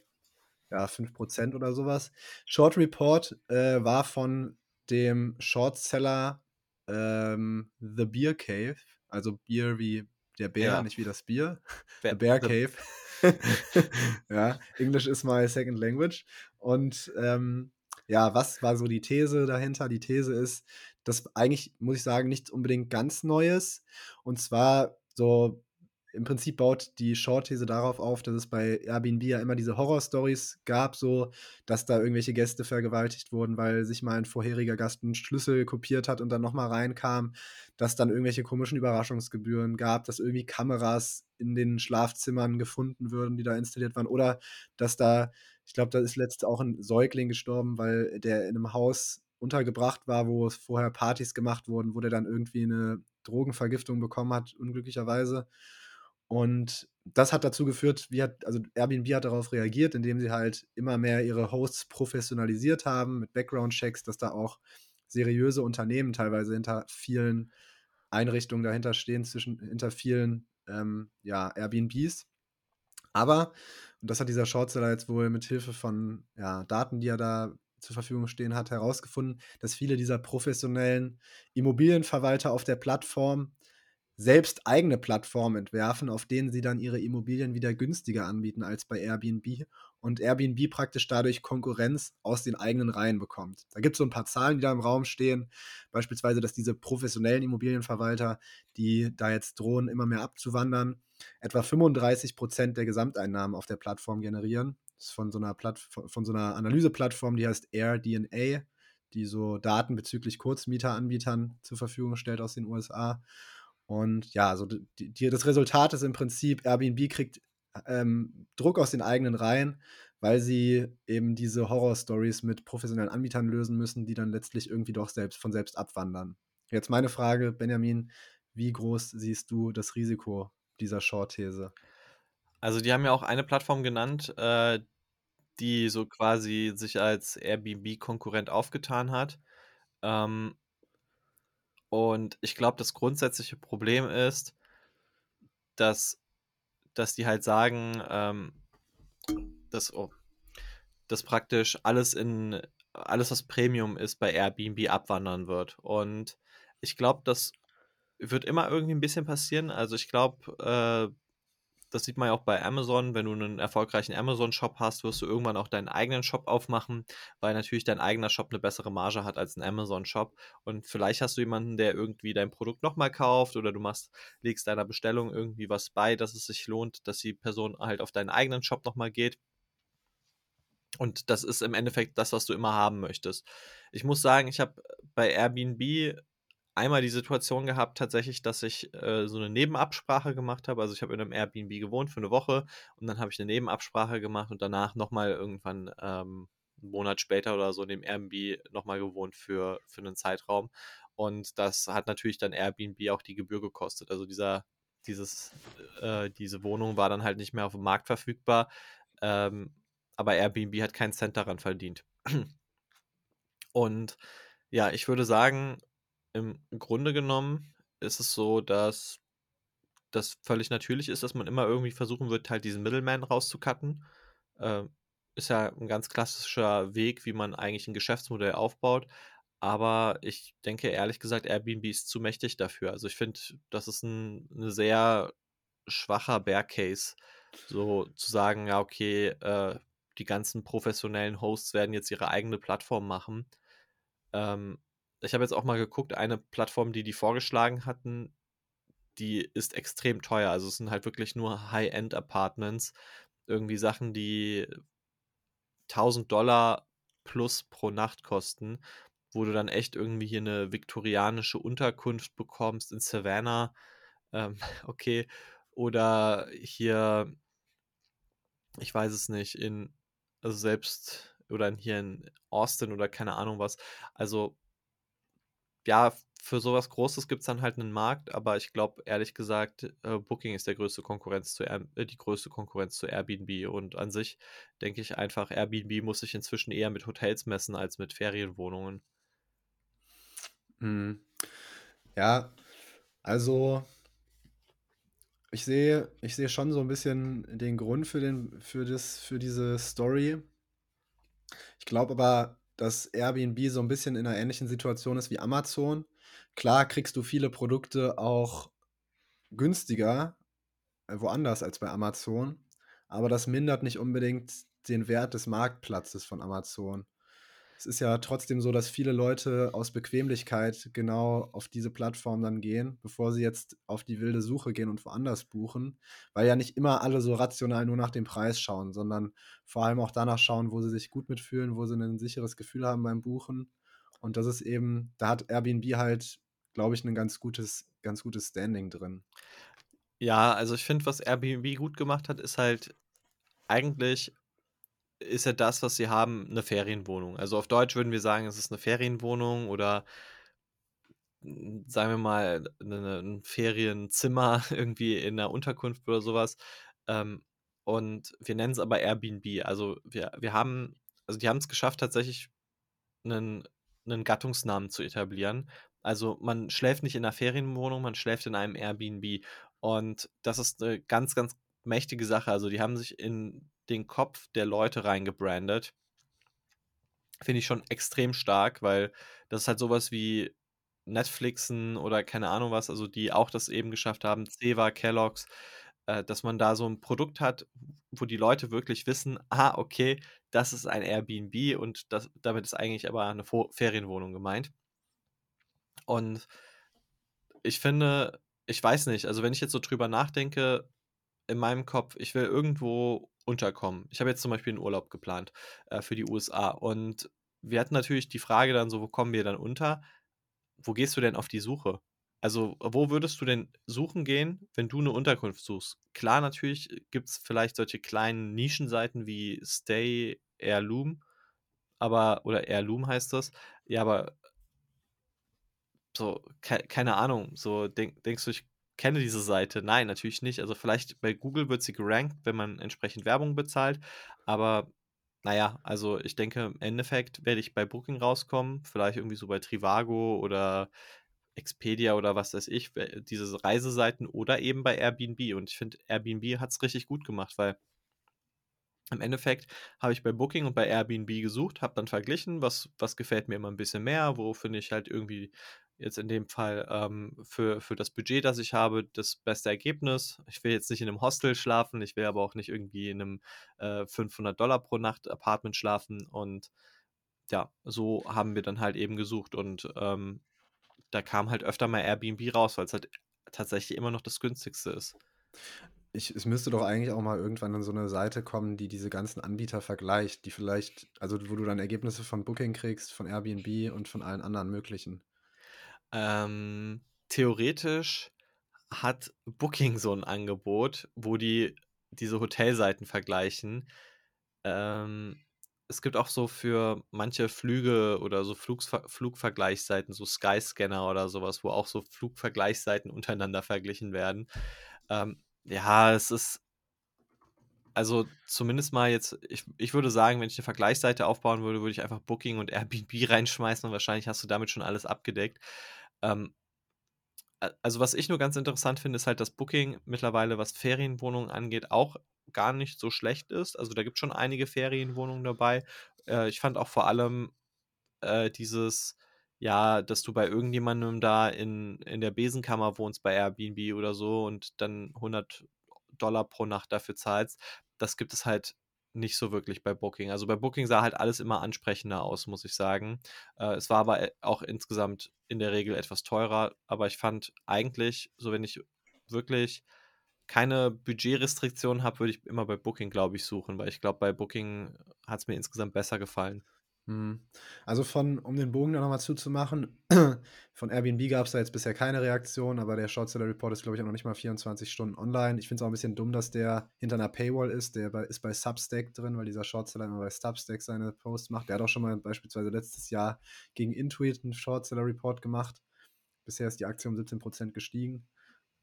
[SPEAKER 1] ja, 5 Prozent oder sowas. Short Report äh, war von dem Shortseller ähm, The Beer Cave, also Bier wie der Bär, ja. nicht wie das Bier. Bär, The Bear Cave. ja, English is my second language. Und ähm, ja, was war so die These dahinter? Die These ist, dass eigentlich, muss ich sagen, nichts unbedingt ganz Neues. Und zwar so im Prinzip baut die Short-These darauf auf, dass es bei Airbnb ja immer diese Horror-Stories gab, so, dass da irgendwelche Gäste vergewaltigt wurden, weil sich mal ein vorheriger Gast einen Schlüssel kopiert hat und dann nochmal reinkam, dass dann irgendwelche komischen Überraschungsgebühren gab, dass irgendwie Kameras in den Schlafzimmern gefunden würden, die da installiert waren, oder dass da, ich glaube, da ist letztens auch ein Säugling gestorben, weil der in einem Haus untergebracht war, wo vorher Partys gemacht wurden, wo der dann irgendwie eine Drogenvergiftung bekommen hat, unglücklicherweise. Und das hat dazu geführt, wie hat, also Airbnb hat darauf reagiert, indem sie halt immer mehr ihre Hosts professionalisiert haben mit Background-Checks, dass da auch seriöse Unternehmen teilweise hinter vielen Einrichtungen dahinter stehen, zwischen, hinter vielen ähm, ja, Airbnbs. Aber, und das hat dieser Shortseller jetzt wohl mit Hilfe von ja, Daten, die er da zur Verfügung stehen hat, herausgefunden, dass viele dieser professionellen Immobilienverwalter auf der Plattform selbst eigene Plattformen entwerfen, auf denen sie dann ihre Immobilien wieder günstiger anbieten als bei Airbnb und Airbnb praktisch dadurch Konkurrenz aus den eigenen Reihen bekommt. Da gibt es so ein paar Zahlen, die da im Raum stehen, beispielsweise, dass diese professionellen Immobilienverwalter, die da jetzt drohen, immer mehr abzuwandern, etwa 35 Prozent der Gesamteinnahmen auf der Plattform generieren. Das ist von so einer, Platt von so einer Analyseplattform, die heißt AirDNA, die so Daten bezüglich Kurzmieteranbietern zur Verfügung stellt aus den USA. Und ja, also die, die, das Resultat ist im Prinzip, Airbnb kriegt ähm, Druck aus den eigenen Reihen, weil sie eben diese Horror-Stories mit professionellen Anbietern lösen müssen, die dann letztlich irgendwie doch selbst von selbst abwandern. Jetzt meine Frage, Benjamin, wie groß siehst du das Risiko dieser Short-These?
[SPEAKER 2] Also die haben ja auch eine Plattform genannt, äh, die so quasi sich als Airbnb-Konkurrent aufgetan hat. Ähm, und ich glaube, das grundsätzliche Problem ist, dass, dass die halt sagen, ähm, dass, oh, dass praktisch alles in alles, was Premium ist, bei Airbnb abwandern wird. Und ich glaube, das wird immer irgendwie ein bisschen passieren. Also ich glaube, äh, das sieht man ja auch bei Amazon. Wenn du einen erfolgreichen Amazon-Shop hast, wirst du irgendwann auch deinen eigenen Shop aufmachen, weil natürlich dein eigener Shop eine bessere Marge hat als ein Amazon-Shop. Und vielleicht hast du jemanden, der irgendwie dein Produkt nochmal kauft oder du machst, legst deiner Bestellung irgendwie was bei, dass es sich lohnt, dass die Person halt auf deinen eigenen Shop nochmal geht. Und das ist im Endeffekt das, was du immer haben möchtest. Ich muss sagen, ich habe bei Airbnb einmal die Situation gehabt, tatsächlich, dass ich äh, so eine Nebenabsprache gemacht habe. Also ich habe in einem Airbnb gewohnt für eine Woche und dann habe ich eine Nebenabsprache gemacht und danach nochmal irgendwann ähm, einen Monat später oder so in dem Airbnb nochmal gewohnt für, für einen Zeitraum. Und das hat natürlich dann Airbnb auch die Gebühr gekostet. Also dieser, dieses, äh, diese Wohnung war dann halt nicht mehr auf dem Markt verfügbar. Ähm, aber Airbnb hat keinen Cent daran verdient. Und ja, ich würde sagen, im Grunde genommen ist es so, dass das völlig natürlich ist, dass man immer irgendwie versuchen wird, halt diesen Middleman rauszucutten. Äh, ist ja ein ganz klassischer Weg, wie man eigentlich ein Geschäftsmodell aufbaut. Aber ich denke ehrlich gesagt, Airbnb ist zu mächtig dafür. Also ich finde, das ist ein, ein sehr schwacher Bear Case, so zu sagen, ja, okay, äh, die ganzen professionellen Hosts werden jetzt ihre eigene Plattform machen. Ähm, ich habe jetzt auch mal geguckt, eine Plattform, die die vorgeschlagen hatten, die ist extrem teuer. Also es sind halt wirklich nur High-End-Apartments. Irgendwie Sachen, die 1000 Dollar plus pro Nacht kosten, wo du dann echt irgendwie hier eine viktorianische Unterkunft bekommst in Savannah. Ähm, okay. Oder hier, ich weiß es nicht, in, also selbst, oder hier in Austin oder keine Ahnung was. Also ja, für sowas Großes gibt es dann halt einen Markt, aber ich glaube, ehrlich gesagt, äh, Booking ist der größte Konkurrenz zu Air äh, die größte Konkurrenz zu Airbnb und an sich denke ich einfach, Airbnb muss sich inzwischen eher mit Hotels messen als mit Ferienwohnungen.
[SPEAKER 1] Mhm. Ja, also ich sehe, ich sehe schon so ein bisschen den Grund für, den, für, das, für diese Story. Ich glaube aber, dass Airbnb so ein bisschen in einer ähnlichen Situation ist wie Amazon. Klar kriegst du viele Produkte auch günstiger äh, woanders als bei Amazon, aber das mindert nicht unbedingt den Wert des Marktplatzes von Amazon es ist ja trotzdem so, dass viele Leute aus Bequemlichkeit genau auf diese Plattform dann gehen, bevor sie jetzt auf die wilde Suche gehen und woanders buchen, weil ja nicht immer alle so rational nur nach dem Preis schauen, sondern vor allem auch danach schauen, wo sie sich gut mitfühlen, wo sie ein sicheres Gefühl haben beim Buchen. Und das ist eben, da hat Airbnb halt, glaube ich, ein ganz gutes, ganz gutes Standing drin.
[SPEAKER 2] Ja, also ich finde, was Airbnb gut gemacht hat, ist halt eigentlich ist ja das, was sie haben, eine Ferienwohnung. Also auf Deutsch würden wir sagen, es ist eine Ferienwohnung oder sagen wir mal, 'ne 'ne 'n Ferienzimmer irgendwie in der Unterkunft oder sowas. Ähm, und wir nennen es aber Airbnb. Also, wir wir haben also, die haben es geschafft, tatsächlich einen 'nen Gattungsnamen zu etablieren. Also, man schläft nicht in einer Ferienwohnung, man schläft in einem Airbnb. Und das ist eine ganz, ganz mächtige Sache. Also, die haben sich in den Kopf der Leute reingebrandet. Finde ich schon extrem stark, weil das ist halt sowas wie Netflixen oder keine Ahnung was, also die auch das eben geschafft haben, Ceva, Kellogg's, äh, dass man da so ein Produkt hat, wo die Leute wirklich wissen, ah, okay, das ist ein Airbnb und das, damit ist eigentlich aber eine Ferienwohnung gemeint. Und ich finde, ich weiß nicht, also wenn ich jetzt so drüber nachdenke, in meinem Kopf, ich will irgendwo unterkommen. Ich habe jetzt zum Beispiel einen Urlaub geplant äh, für die USA und wir hatten natürlich die Frage dann so, wo kommen wir dann unter? Wo gehst du denn auf die Suche? Also, wo würdest du denn suchen gehen, wenn du eine Unterkunft suchst? Klar, natürlich gibt es vielleicht solche kleinen Nischenseiten wie Stay Heirloom, aber, oder Heirloom heißt das. Ja, aber so, ke keine Ahnung, so denk, denkst du, ich kenne diese Seite. Nein, natürlich nicht. Also vielleicht bei Google wird sie gerankt, wenn man entsprechend Werbung bezahlt. Aber naja, also ich denke, im Endeffekt werde ich bei Booking rauskommen. Vielleicht irgendwie so bei Trivago oder Expedia oder was weiß ich, diese Reiseseiten oder eben bei Airbnb. Und ich finde, Airbnb hat es richtig gut gemacht, weil im Endeffekt habe ich bei Booking und bei Airbnb gesucht, habe dann verglichen, was, was gefällt mir immer ein bisschen mehr, wo finde ich halt irgendwie jetzt in dem Fall ähm, für, für das Budget, das ich habe, das beste Ergebnis. Ich will jetzt nicht in einem Hostel schlafen, ich will aber auch nicht irgendwie in einem äh, 500 Dollar pro Nacht Apartment schlafen und ja, so haben wir dann halt eben gesucht und ähm, da kam halt öfter mal Airbnb raus, weil es halt tatsächlich immer noch das günstigste ist.
[SPEAKER 1] Ich, es müsste doch eigentlich auch mal irgendwann an so eine Seite kommen, die diese ganzen Anbieter vergleicht, die vielleicht, also wo du dann Ergebnisse von Booking kriegst, von Airbnb und von allen anderen möglichen.
[SPEAKER 2] Ähm, theoretisch hat Booking so ein Angebot, wo die diese Hotelseiten vergleichen. Ähm, es gibt auch so für manche Flüge oder so Flugsver Flugvergleichsseiten, so Skyscanner oder sowas, wo auch so Flugvergleichsseiten untereinander verglichen werden. Ähm, ja, es ist also zumindest mal jetzt, ich, ich würde sagen, wenn ich eine Vergleichsseite aufbauen würde, würde ich einfach Booking und Airbnb reinschmeißen und wahrscheinlich hast du damit schon alles abgedeckt. Ähm, also was ich nur ganz interessant finde, ist halt, dass Booking mittlerweile, was Ferienwohnungen angeht, auch gar nicht so schlecht ist. Also da gibt es schon einige Ferienwohnungen dabei. Äh, ich fand auch vor allem äh, dieses, ja, dass du bei irgendjemandem da in, in der Besenkammer wohnst bei Airbnb oder so und dann 100 Dollar pro Nacht dafür zahlst. Das gibt es halt nicht so wirklich bei Booking. Also bei Booking sah halt alles immer ansprechender aus, muss ich sagen. Äh, es war aber äh, auch insgesamt in der Regel etwas teurer, aber ich fand eigentlich, so wenn ich wirklich keine Budgetrestriktionen habe, würde ich immer bei Booking, glaube ich, suchen, weil ich glaube, bei Booking hat es mir insgesamt besser gefallen.
[SPEAKER 1] Mhm. Also von um den Bogen da noch mal zuzumachen, von Airbnb gab's da jetzt bisher keine Reaktion, aber der Short Seller Report ist, glaube ich, auch noch nicht mal 24 Stunden online. Ich finde es auch ein bisschen dumm, dass der hinter einer Paywall ist. Der bei ist bei Substack drin, weil dieser Short Seller immer bei Substack seine Posts macht. Der hat auch schon mal beispielsweise letztes Jahr gegen Intuit 'n Short Seller Report gemacht. Bisher ist die Aktie um 17% gestiegen,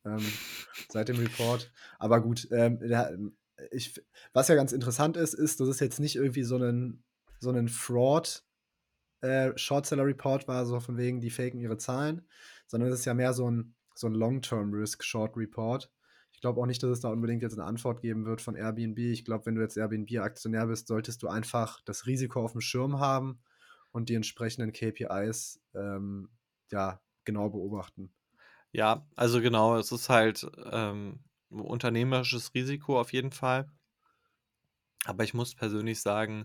[SPEAKER 1] ähm, seit dem Report. Aber gut, ähm, ja, ich was ja ganz interessant ist, ist, dass es jetzt nicht irgendwie so 'nen so 'nen Fraud, äh, Short Seller Report war, so von wegen, die faken ihre Zahlen, sondern es ist ja mehr so 'n so 'n Long-Term Risk Short Report. Ich glaube auch nicht, dass es da unbedingt jetzt 'ne Antwort geben wird von Airbnb. Ich glaube, wenn du jetzt Airbnb-Aktionär bist, solltest du einfach das Risiko aufm Schirm haben und die entsprechenden KPIs, ähm, ja, genau beobachten.
[SPEAKER 2] Ja, also genau, es ist halt, ähm, unternehmerisches Risiko auf jeden Fall. Aber ich muss persönlich sagen,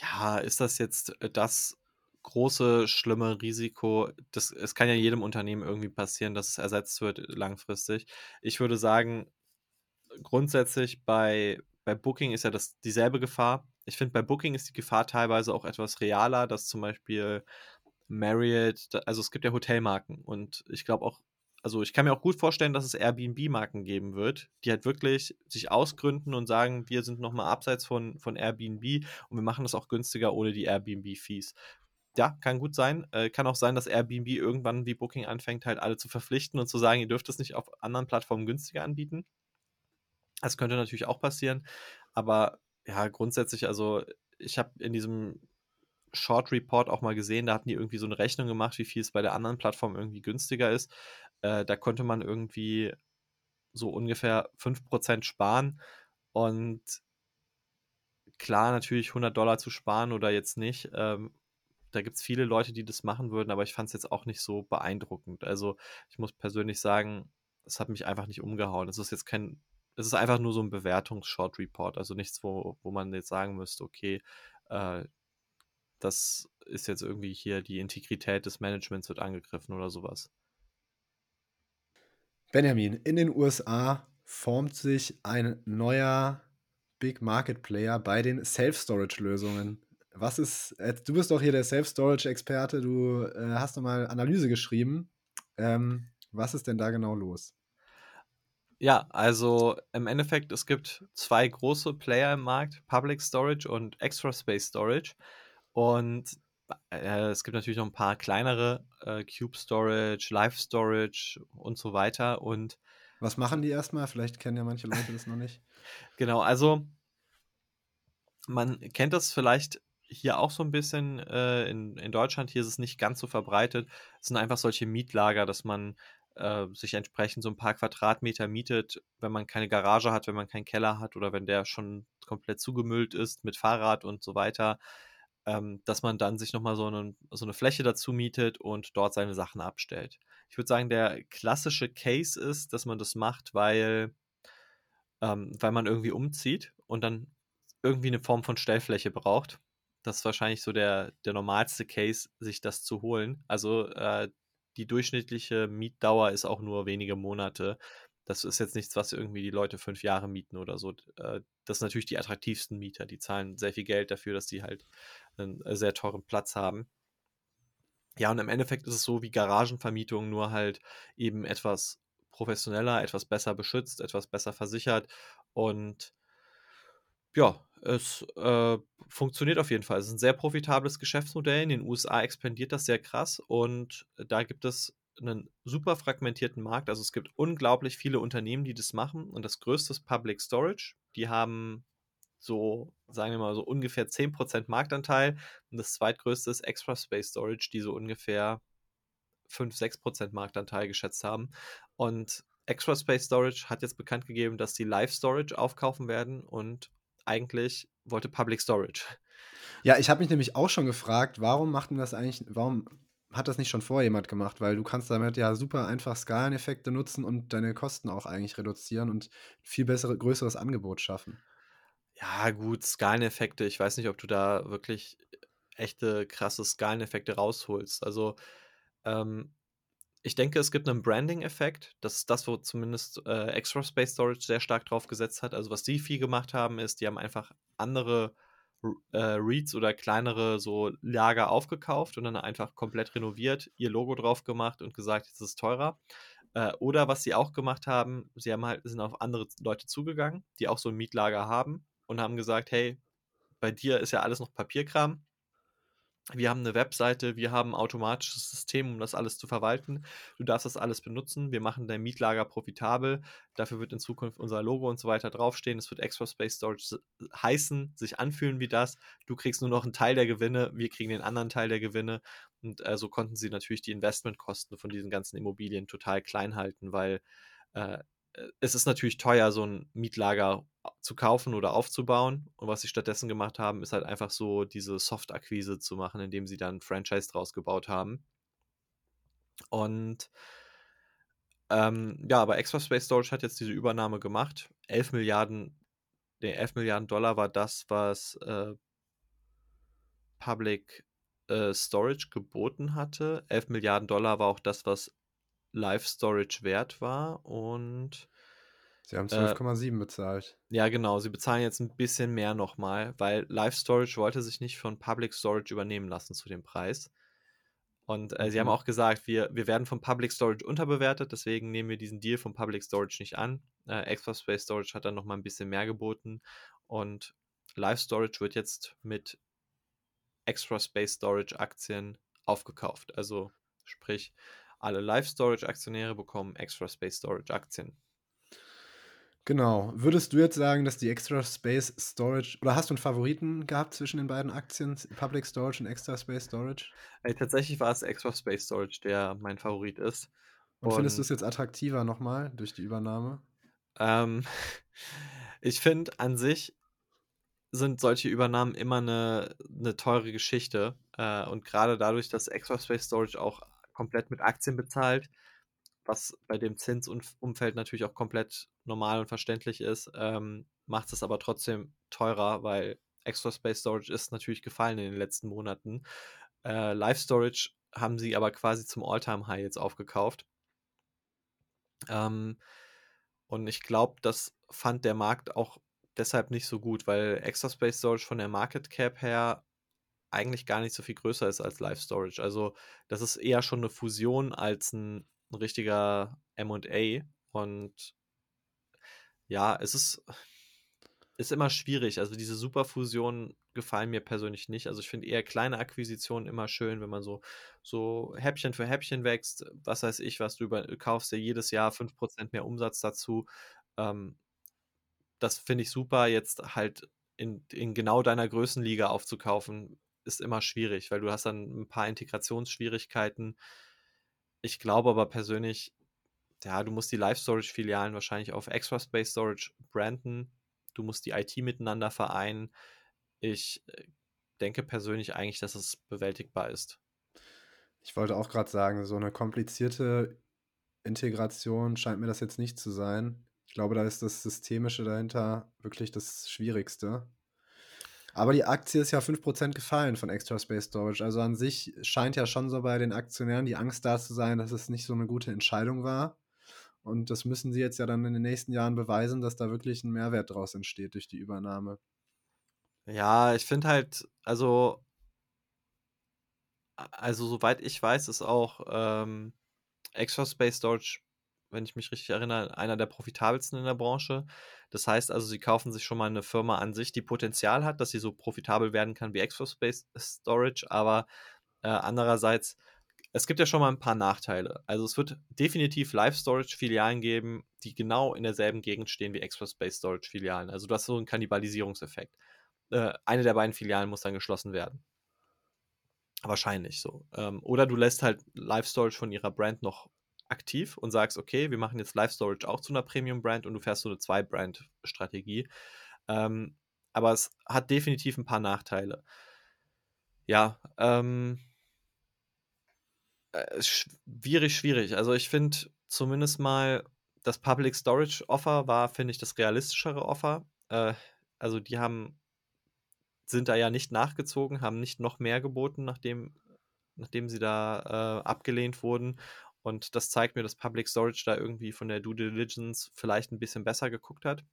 [SPEAKER 2] ja, ist das jetzt, äh, das große, schlimme Risiko? Das es kann ja jedem Unternehmen irgendwie passieren, dass es ersetzt wird langfristig. Ich würde sagen, grundsätzlich bei bei Booking ist ja das dieselbe Gefahr. Ich finde, bei Booking ist die Gefahr teilweise auch etwas realer, dass zum Beispiel Marriott also, es gibt ja Hotelmarken und ich glaube auch also, ich kann mir auch gut vorstellen, dass es Airbnb-Marken geben wird, die halt wirklich sich ausgründen und sagen: „Wir sind noch mal abseits von von Airbnb und wir machen das auch günstiger ohne die Airbnb-Fees.“ Ja, kann gut sein. Äh, kann auch sein, dass Airbnb irgendwann wie Booking anfängt, halt alle zu verpflichten und zu sagen: „Ihr dürft es nicht auf anderen Plattformen günstiger anbieten.“ Das könnte natürlich auch passieren, aber ja, grundsätzlich also, ich habe in diesem Short Report auch mal gesehen, da hatten die irgendwie so 'ne Rechnung gemacht, wie viel es bei der anderen Plattform irgendwie günstiger ist. Äh, da konnte man irgendwie so ungefähr 5 % sparen und klar, natürlich 100 zu sparen oder jetzt nicht, ähm, da gibt's viele Leute, die das machen würden, aber ich fand's jetzt auch nicht so beeindruckend. Also, ich muss persönlich sagen, es hat mich einfach nicht umgehauen. Es ist jetzt kein es ist einfach nur so 'n Bewertungs-Short Report, also nichts, wo wo man jetzt sagen müsste: „Okay, äh, das ist jetzt irgendwie hier die Integrität des Managements wird angegriffen“ oder so was.
[SPEAKER 1] Benjamin, in den USA formt sich ein neuer Big Market Player bei den Self-Storage-Lösungen. Was ist äh, du bist doch hier der Self-Storage-Experte, du, äh, hast doch mal Analyse geschrieben. Ähm, was ist denn da genau los?
[SPEAKER 2] Ja, also im Endeffekt, es gibt 2 große Player im Markt, Public Storage und Extra Space Storage. Und, äh, es gibt natürlich noch 'n paar kleinere, äh, Cube Storage, Live Storage und so weiter und
[SPEAKER 1] Was machen die erst mal? Vielleicht kennen ja manche Leute das noch nicht.
[SPEAKER 2] Genau, also man kennt das vielleicht hier auch so 'n bisschen, äh, in in Deutschland. Hier ist es nicht ganz so verbreitet. Es sind einfach solche Mietlager, dass man, äh, sich entsprechend so 'n paar Quadratmeter mietet, wenn man keine Garage hat, wenn man keinen Keller hat oder wenn der schon komplett zugemüllt ist mit Fahrrad und so weiter, ähm, dass man dann sich noch mal so 'nen so 'ne Fläche dazu mietet und dort seine Sachen abstellt. Ich würde sagen, der klassische Case ist, dass man das macht, weil ähm, weil man irgendwie umzieht und dann irgendwie 'ne Form von Stellfläche braucht. Das ist wahrscheinlich so der der normalste Case, sich das zu holen. Also, äh, die durchschnittliche Mietdauer ist auch nur wenige Monate. Das ist jetzt nichts, was irgendwie die Leute 5 Jahre mieten oder so. Äh, das sind natürlich die attraktivsten Mieter. Die zahlen sehr viel Geld dafür, dass die halt 'nen, äh, sehr teuren Platz haben. Ja, und im Endeffekt ist es so wie Garagenvermietung, nur halt eben etwas professioneller, etwas besser beschützt, etwas besser versichert und ja, es, äh, funktioniert auf jeden Fall. Es ist 'n sehr profitables Geschäftsmodell. In den USA expandiert das sehr krass und da gibt es 'nen super fragmentierten Markt. Also, es gibt unglaublich viele Unternehmen, die das machen und das größte ist Public Storage. Die haben so, sagen wir mal, so ungefähr 10 % Marktanteil und das zweitgrößte ist Extra Space Storage, die so ungefähr 5, 6 % Marktanteil geschätzt haben. Und Extra Space Storage hat jetzt bekannt gegeben, dass sie Live Storage aufkaufen werden und eigentlich wollte Public Storage
[SPEAKER 1] Ja, ich habe mich nämlich auch schon gefragt, warum macht denn das eigentlich warum hat das nicht schon vorher jemand gemacht? Weil du kannst damit ja super einfach Skaleneffekte nutzen und deine Kosten auch eigentlich reduzieren und viel bessere größeres Angebot schaffen.
[SPEAKER 2] Ja, gut, Skaleneffekte. Ich weiß nicht, ob du da wirklich echte krasse Skaleneffekte rausholst. Also, ähm, ich denke, es gibt 'nen Branding-Effekt. Das ist das, wo zumindest, äh, Extra Space Storage sehr stark drauf gesetzt hat. Also, was die viel gemacht haben, ist, die haben einfach andere äh, Reads oder kleinere so Lager aufgekauft und dann einfach komplett renoviert, ihr Logo drauf gemacht und gesagt, jetzt ist es teurer. Äh, oder was sie auch gemacht haben, sie haben halt, sind auf andere Leute zugegangen, die auch so ein Mietlager haben und haben gesagt, hey, bei dir ist ja alles noch Papierkram. Wir haben eine Webseite, wir haben ein automatisches System, um das alles zu verwalten. Du darfst das alles benutzen. Wir machen dein Mietlager profitabel. Dafür wird in Zukunft unser Logo und so weiter draufstehen. Es wird Extra Space Storage heißen, sich anfühlen wie das. Du kriegst nur noch einen Teil der Gewinne, wir kriegen den anderen Teil der Gewinne. Und äh, so konnten sie natürlich die Investmentkosten von diesen ganzen Immobilien total klein halten, weil äh, es ist natürlich teuer, so ein Mietlager zu kaufen oder aufzubauen. Und was sie stattdessen gemacht haben, ist halt einfach so diese Soft-Akquise zu machen, indem sie dann ein Franchise draus gebaut haben. Und ähm, ja, aber Extra Space Storage hat jetzt diese Übernahme gemacht. 11 Milliarden, nee, 11 Milliarden Dollar war das, was äh, Public äh, Storage geboten hatte. 11 Milliarden Dollar war auch das, was Live Storage wert war und
[SPEAKER 1] Sie haben 12,7 äh, bezahlt.
[SPEAKER 2] Ja, genau. Sie bezahlen jetzt ein bisschen mehr nochmal, weil Live Storage wollte sich nicht von Public Storage übernehmen lassen zu dem Preis. Und äh, mhm. sie haben mhm. auch gesagt, wir, wir werden von Public Storage unterbewertet, deswegen nehmen wir diesen Deal von Public Storage nicht an. Äh, Extra Space Storage hat dann nochmal ein bisschen mehr geboten. Und Live Storage wird jetzt mit Extra Space Storage Aktien aufgekauft. Also sprich, alle Live Storage Aktionäre bekommen Extra Space Storage Aktien.
[SPEAKER 1] Genau. Würdest du jetzt sagen, dass die Extra Space Storage oder hast du einen Favoriten gehabt zwischen den beiden Aktien, Public Storage und Extra Space Storage?
[SPEAKER 2] Ey, tatsächlich war es Extra Space Storage, der mein Favorit ist.
[SPEAKER 1] Und, und findest du es jetzt attraktiver nochmal durch die Übernahme?
[SPEAKER 2] Ähm, ich finde an sich sind solche Übernahmen immer eine, eine teure Geschichte. Äh, und gerade dadurch, dass Extra Space Storage auch komplett mit Aktien bezahlt, was bei dem Zinsumfeld natürlich auch komplett normal und verständlich ist, ähm, macht es aber trotzdem teurer, weil Extra Space Storage ist natürlich gefallen in den letzten Monaten. Äh, Live Storage haben sie aber quasi zum All-Time-High jetzt aufgekauft. Ähm, und ich glaube, das fand der Markt auch deshalb nicht so gut, weil Extra Space Storage von der Market Cap her eigentlich gar nicht so viel größer ist als Live Storage. Also das ist eher schon eine Fusion als ein ein richtiger MA. Und ja, es ist, ist immer schwierig. Also diese Superfusionen gefallen mir persönlich nicht. Also ich finde eher kleine Akquisitionen immer schön, wenn man so, so Häppchen für Häppchen wächst. Was weiß ich, was du über, kaufst ja jedes Jahr 5% mehr Umsatz dazu. Ähm, das finde ich super. Jetzt halt in, in genau deiner Größenliga aufzukaufen, ist immer schwierig, weil du hast dann ein paar Integrationsschwierigkeiten. Ich glaube aber persönlich, ja, du musst die Live-Storage-Filialen wahrscheinlich auf Extra Space Storage branden. Du musst die IT miteinander vereinen. Ich äh, denke persönlich eigentlich, dass es bewältigbar ist.
[SPEAKER 1] Ich wollte auch gerade sagen, so eine komplizierte Integration scheint mir das jetzt nicht zu sein. Ich glaube, da ist das Systemische dahinter wirklich das Schwierigste. Aber die Aktie ist ja 5% gefallen von Extra Space Storage. Also an sich scheint ja schon so bei den Aktionären die Angst da zu sein, dass es nicht so eine gute Entscheidung war. Und das müssen sie jetzt ja dann in den nächsten Jahren beweisen, dass da wirklich ein Mehrwert draus entsteht durch die Übernahme.
[SPEAKER 2] Ja, ich finde halt, also, also soweit ich weiß, ist auch ähm, Extra Space Storage wenn ich mich richtig erinnere, einer der profitabelsten in der Branche. Das heißt also, sie kaufen sich schon mal eine Firma an sich, die Potenzial hat, dass sie so profitabel werden kann wie Exospace Storage, aber äh, andererseits, es gibt ja schon mal ein paar Nachteile. Also es wird definitiv Live-Storage-Filialen geben, die genau in derselben Gegend stehen wie Exospace Storage-Filialen. Also du hast so einen Kannibalisierungseffekt. Äh, eine der beiden Filialen muss dann geschlossen werden. Wahrscheinlich so. Ähm, oder du lässt halt Live Storage von ihrer Brand noch aktiv und sagst, okay, wir machen jetzt Live Storage auch zu einer Premium-Brand und du fährst so eine Zwei-Brand-Strategie. Ähm, aber es hat definitiv ein paar Nachteile. Ja, ähm, äh, schwierig, schwierig. Also ich finde zumindest mal das Public Storage Offer war, finde ich, das realistischere Offer. Äh, also die haben, sind da ja nicht nachgezogen, haben nicht noch mehr geboten, nachdem, nachdem sie da äh, abgelehnt wurden. Und das zeigt mir, dass Public Storage da irgendwie von der Due Diligence vielleicht ein bisschen besser geguckt hat.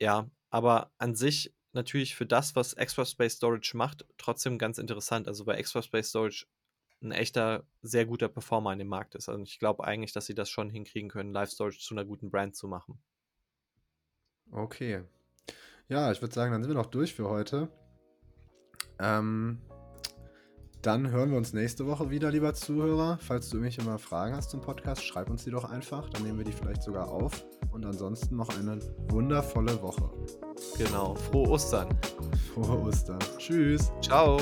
[SPEAKER 2] Ja, aber an sich natürlich für das, was Extra Space Storage macht, trotzdem ganz interessant. Also bei Extra Space Storage ein echter, sehr guter Performer in dem Markt ist. Und ich glaube eigentlich, dass sie das schon hinkriegen können, Live Storage zu einer guten Brand zu machen.
[SPEAKER 1] Okay. Ja, ich würde sagen, dann sind wir noch durch für heute. Ähm, dann hören wir uns nächste Woche wieder, lieber Zuhörer. Falls du irgendwelche mal Fragen hast zum Podcast, schreib uns die doch einfach. Dann nehmen wir die vielleicht sogar auf. Und ansonsten noch eine wundervolle Woche.
[SPEAKER 2] Genau. Frohe Ostern.
[SPEAKER 1] Frohe Ostern. Tschüss.
[SPEAKER 2] Ciao.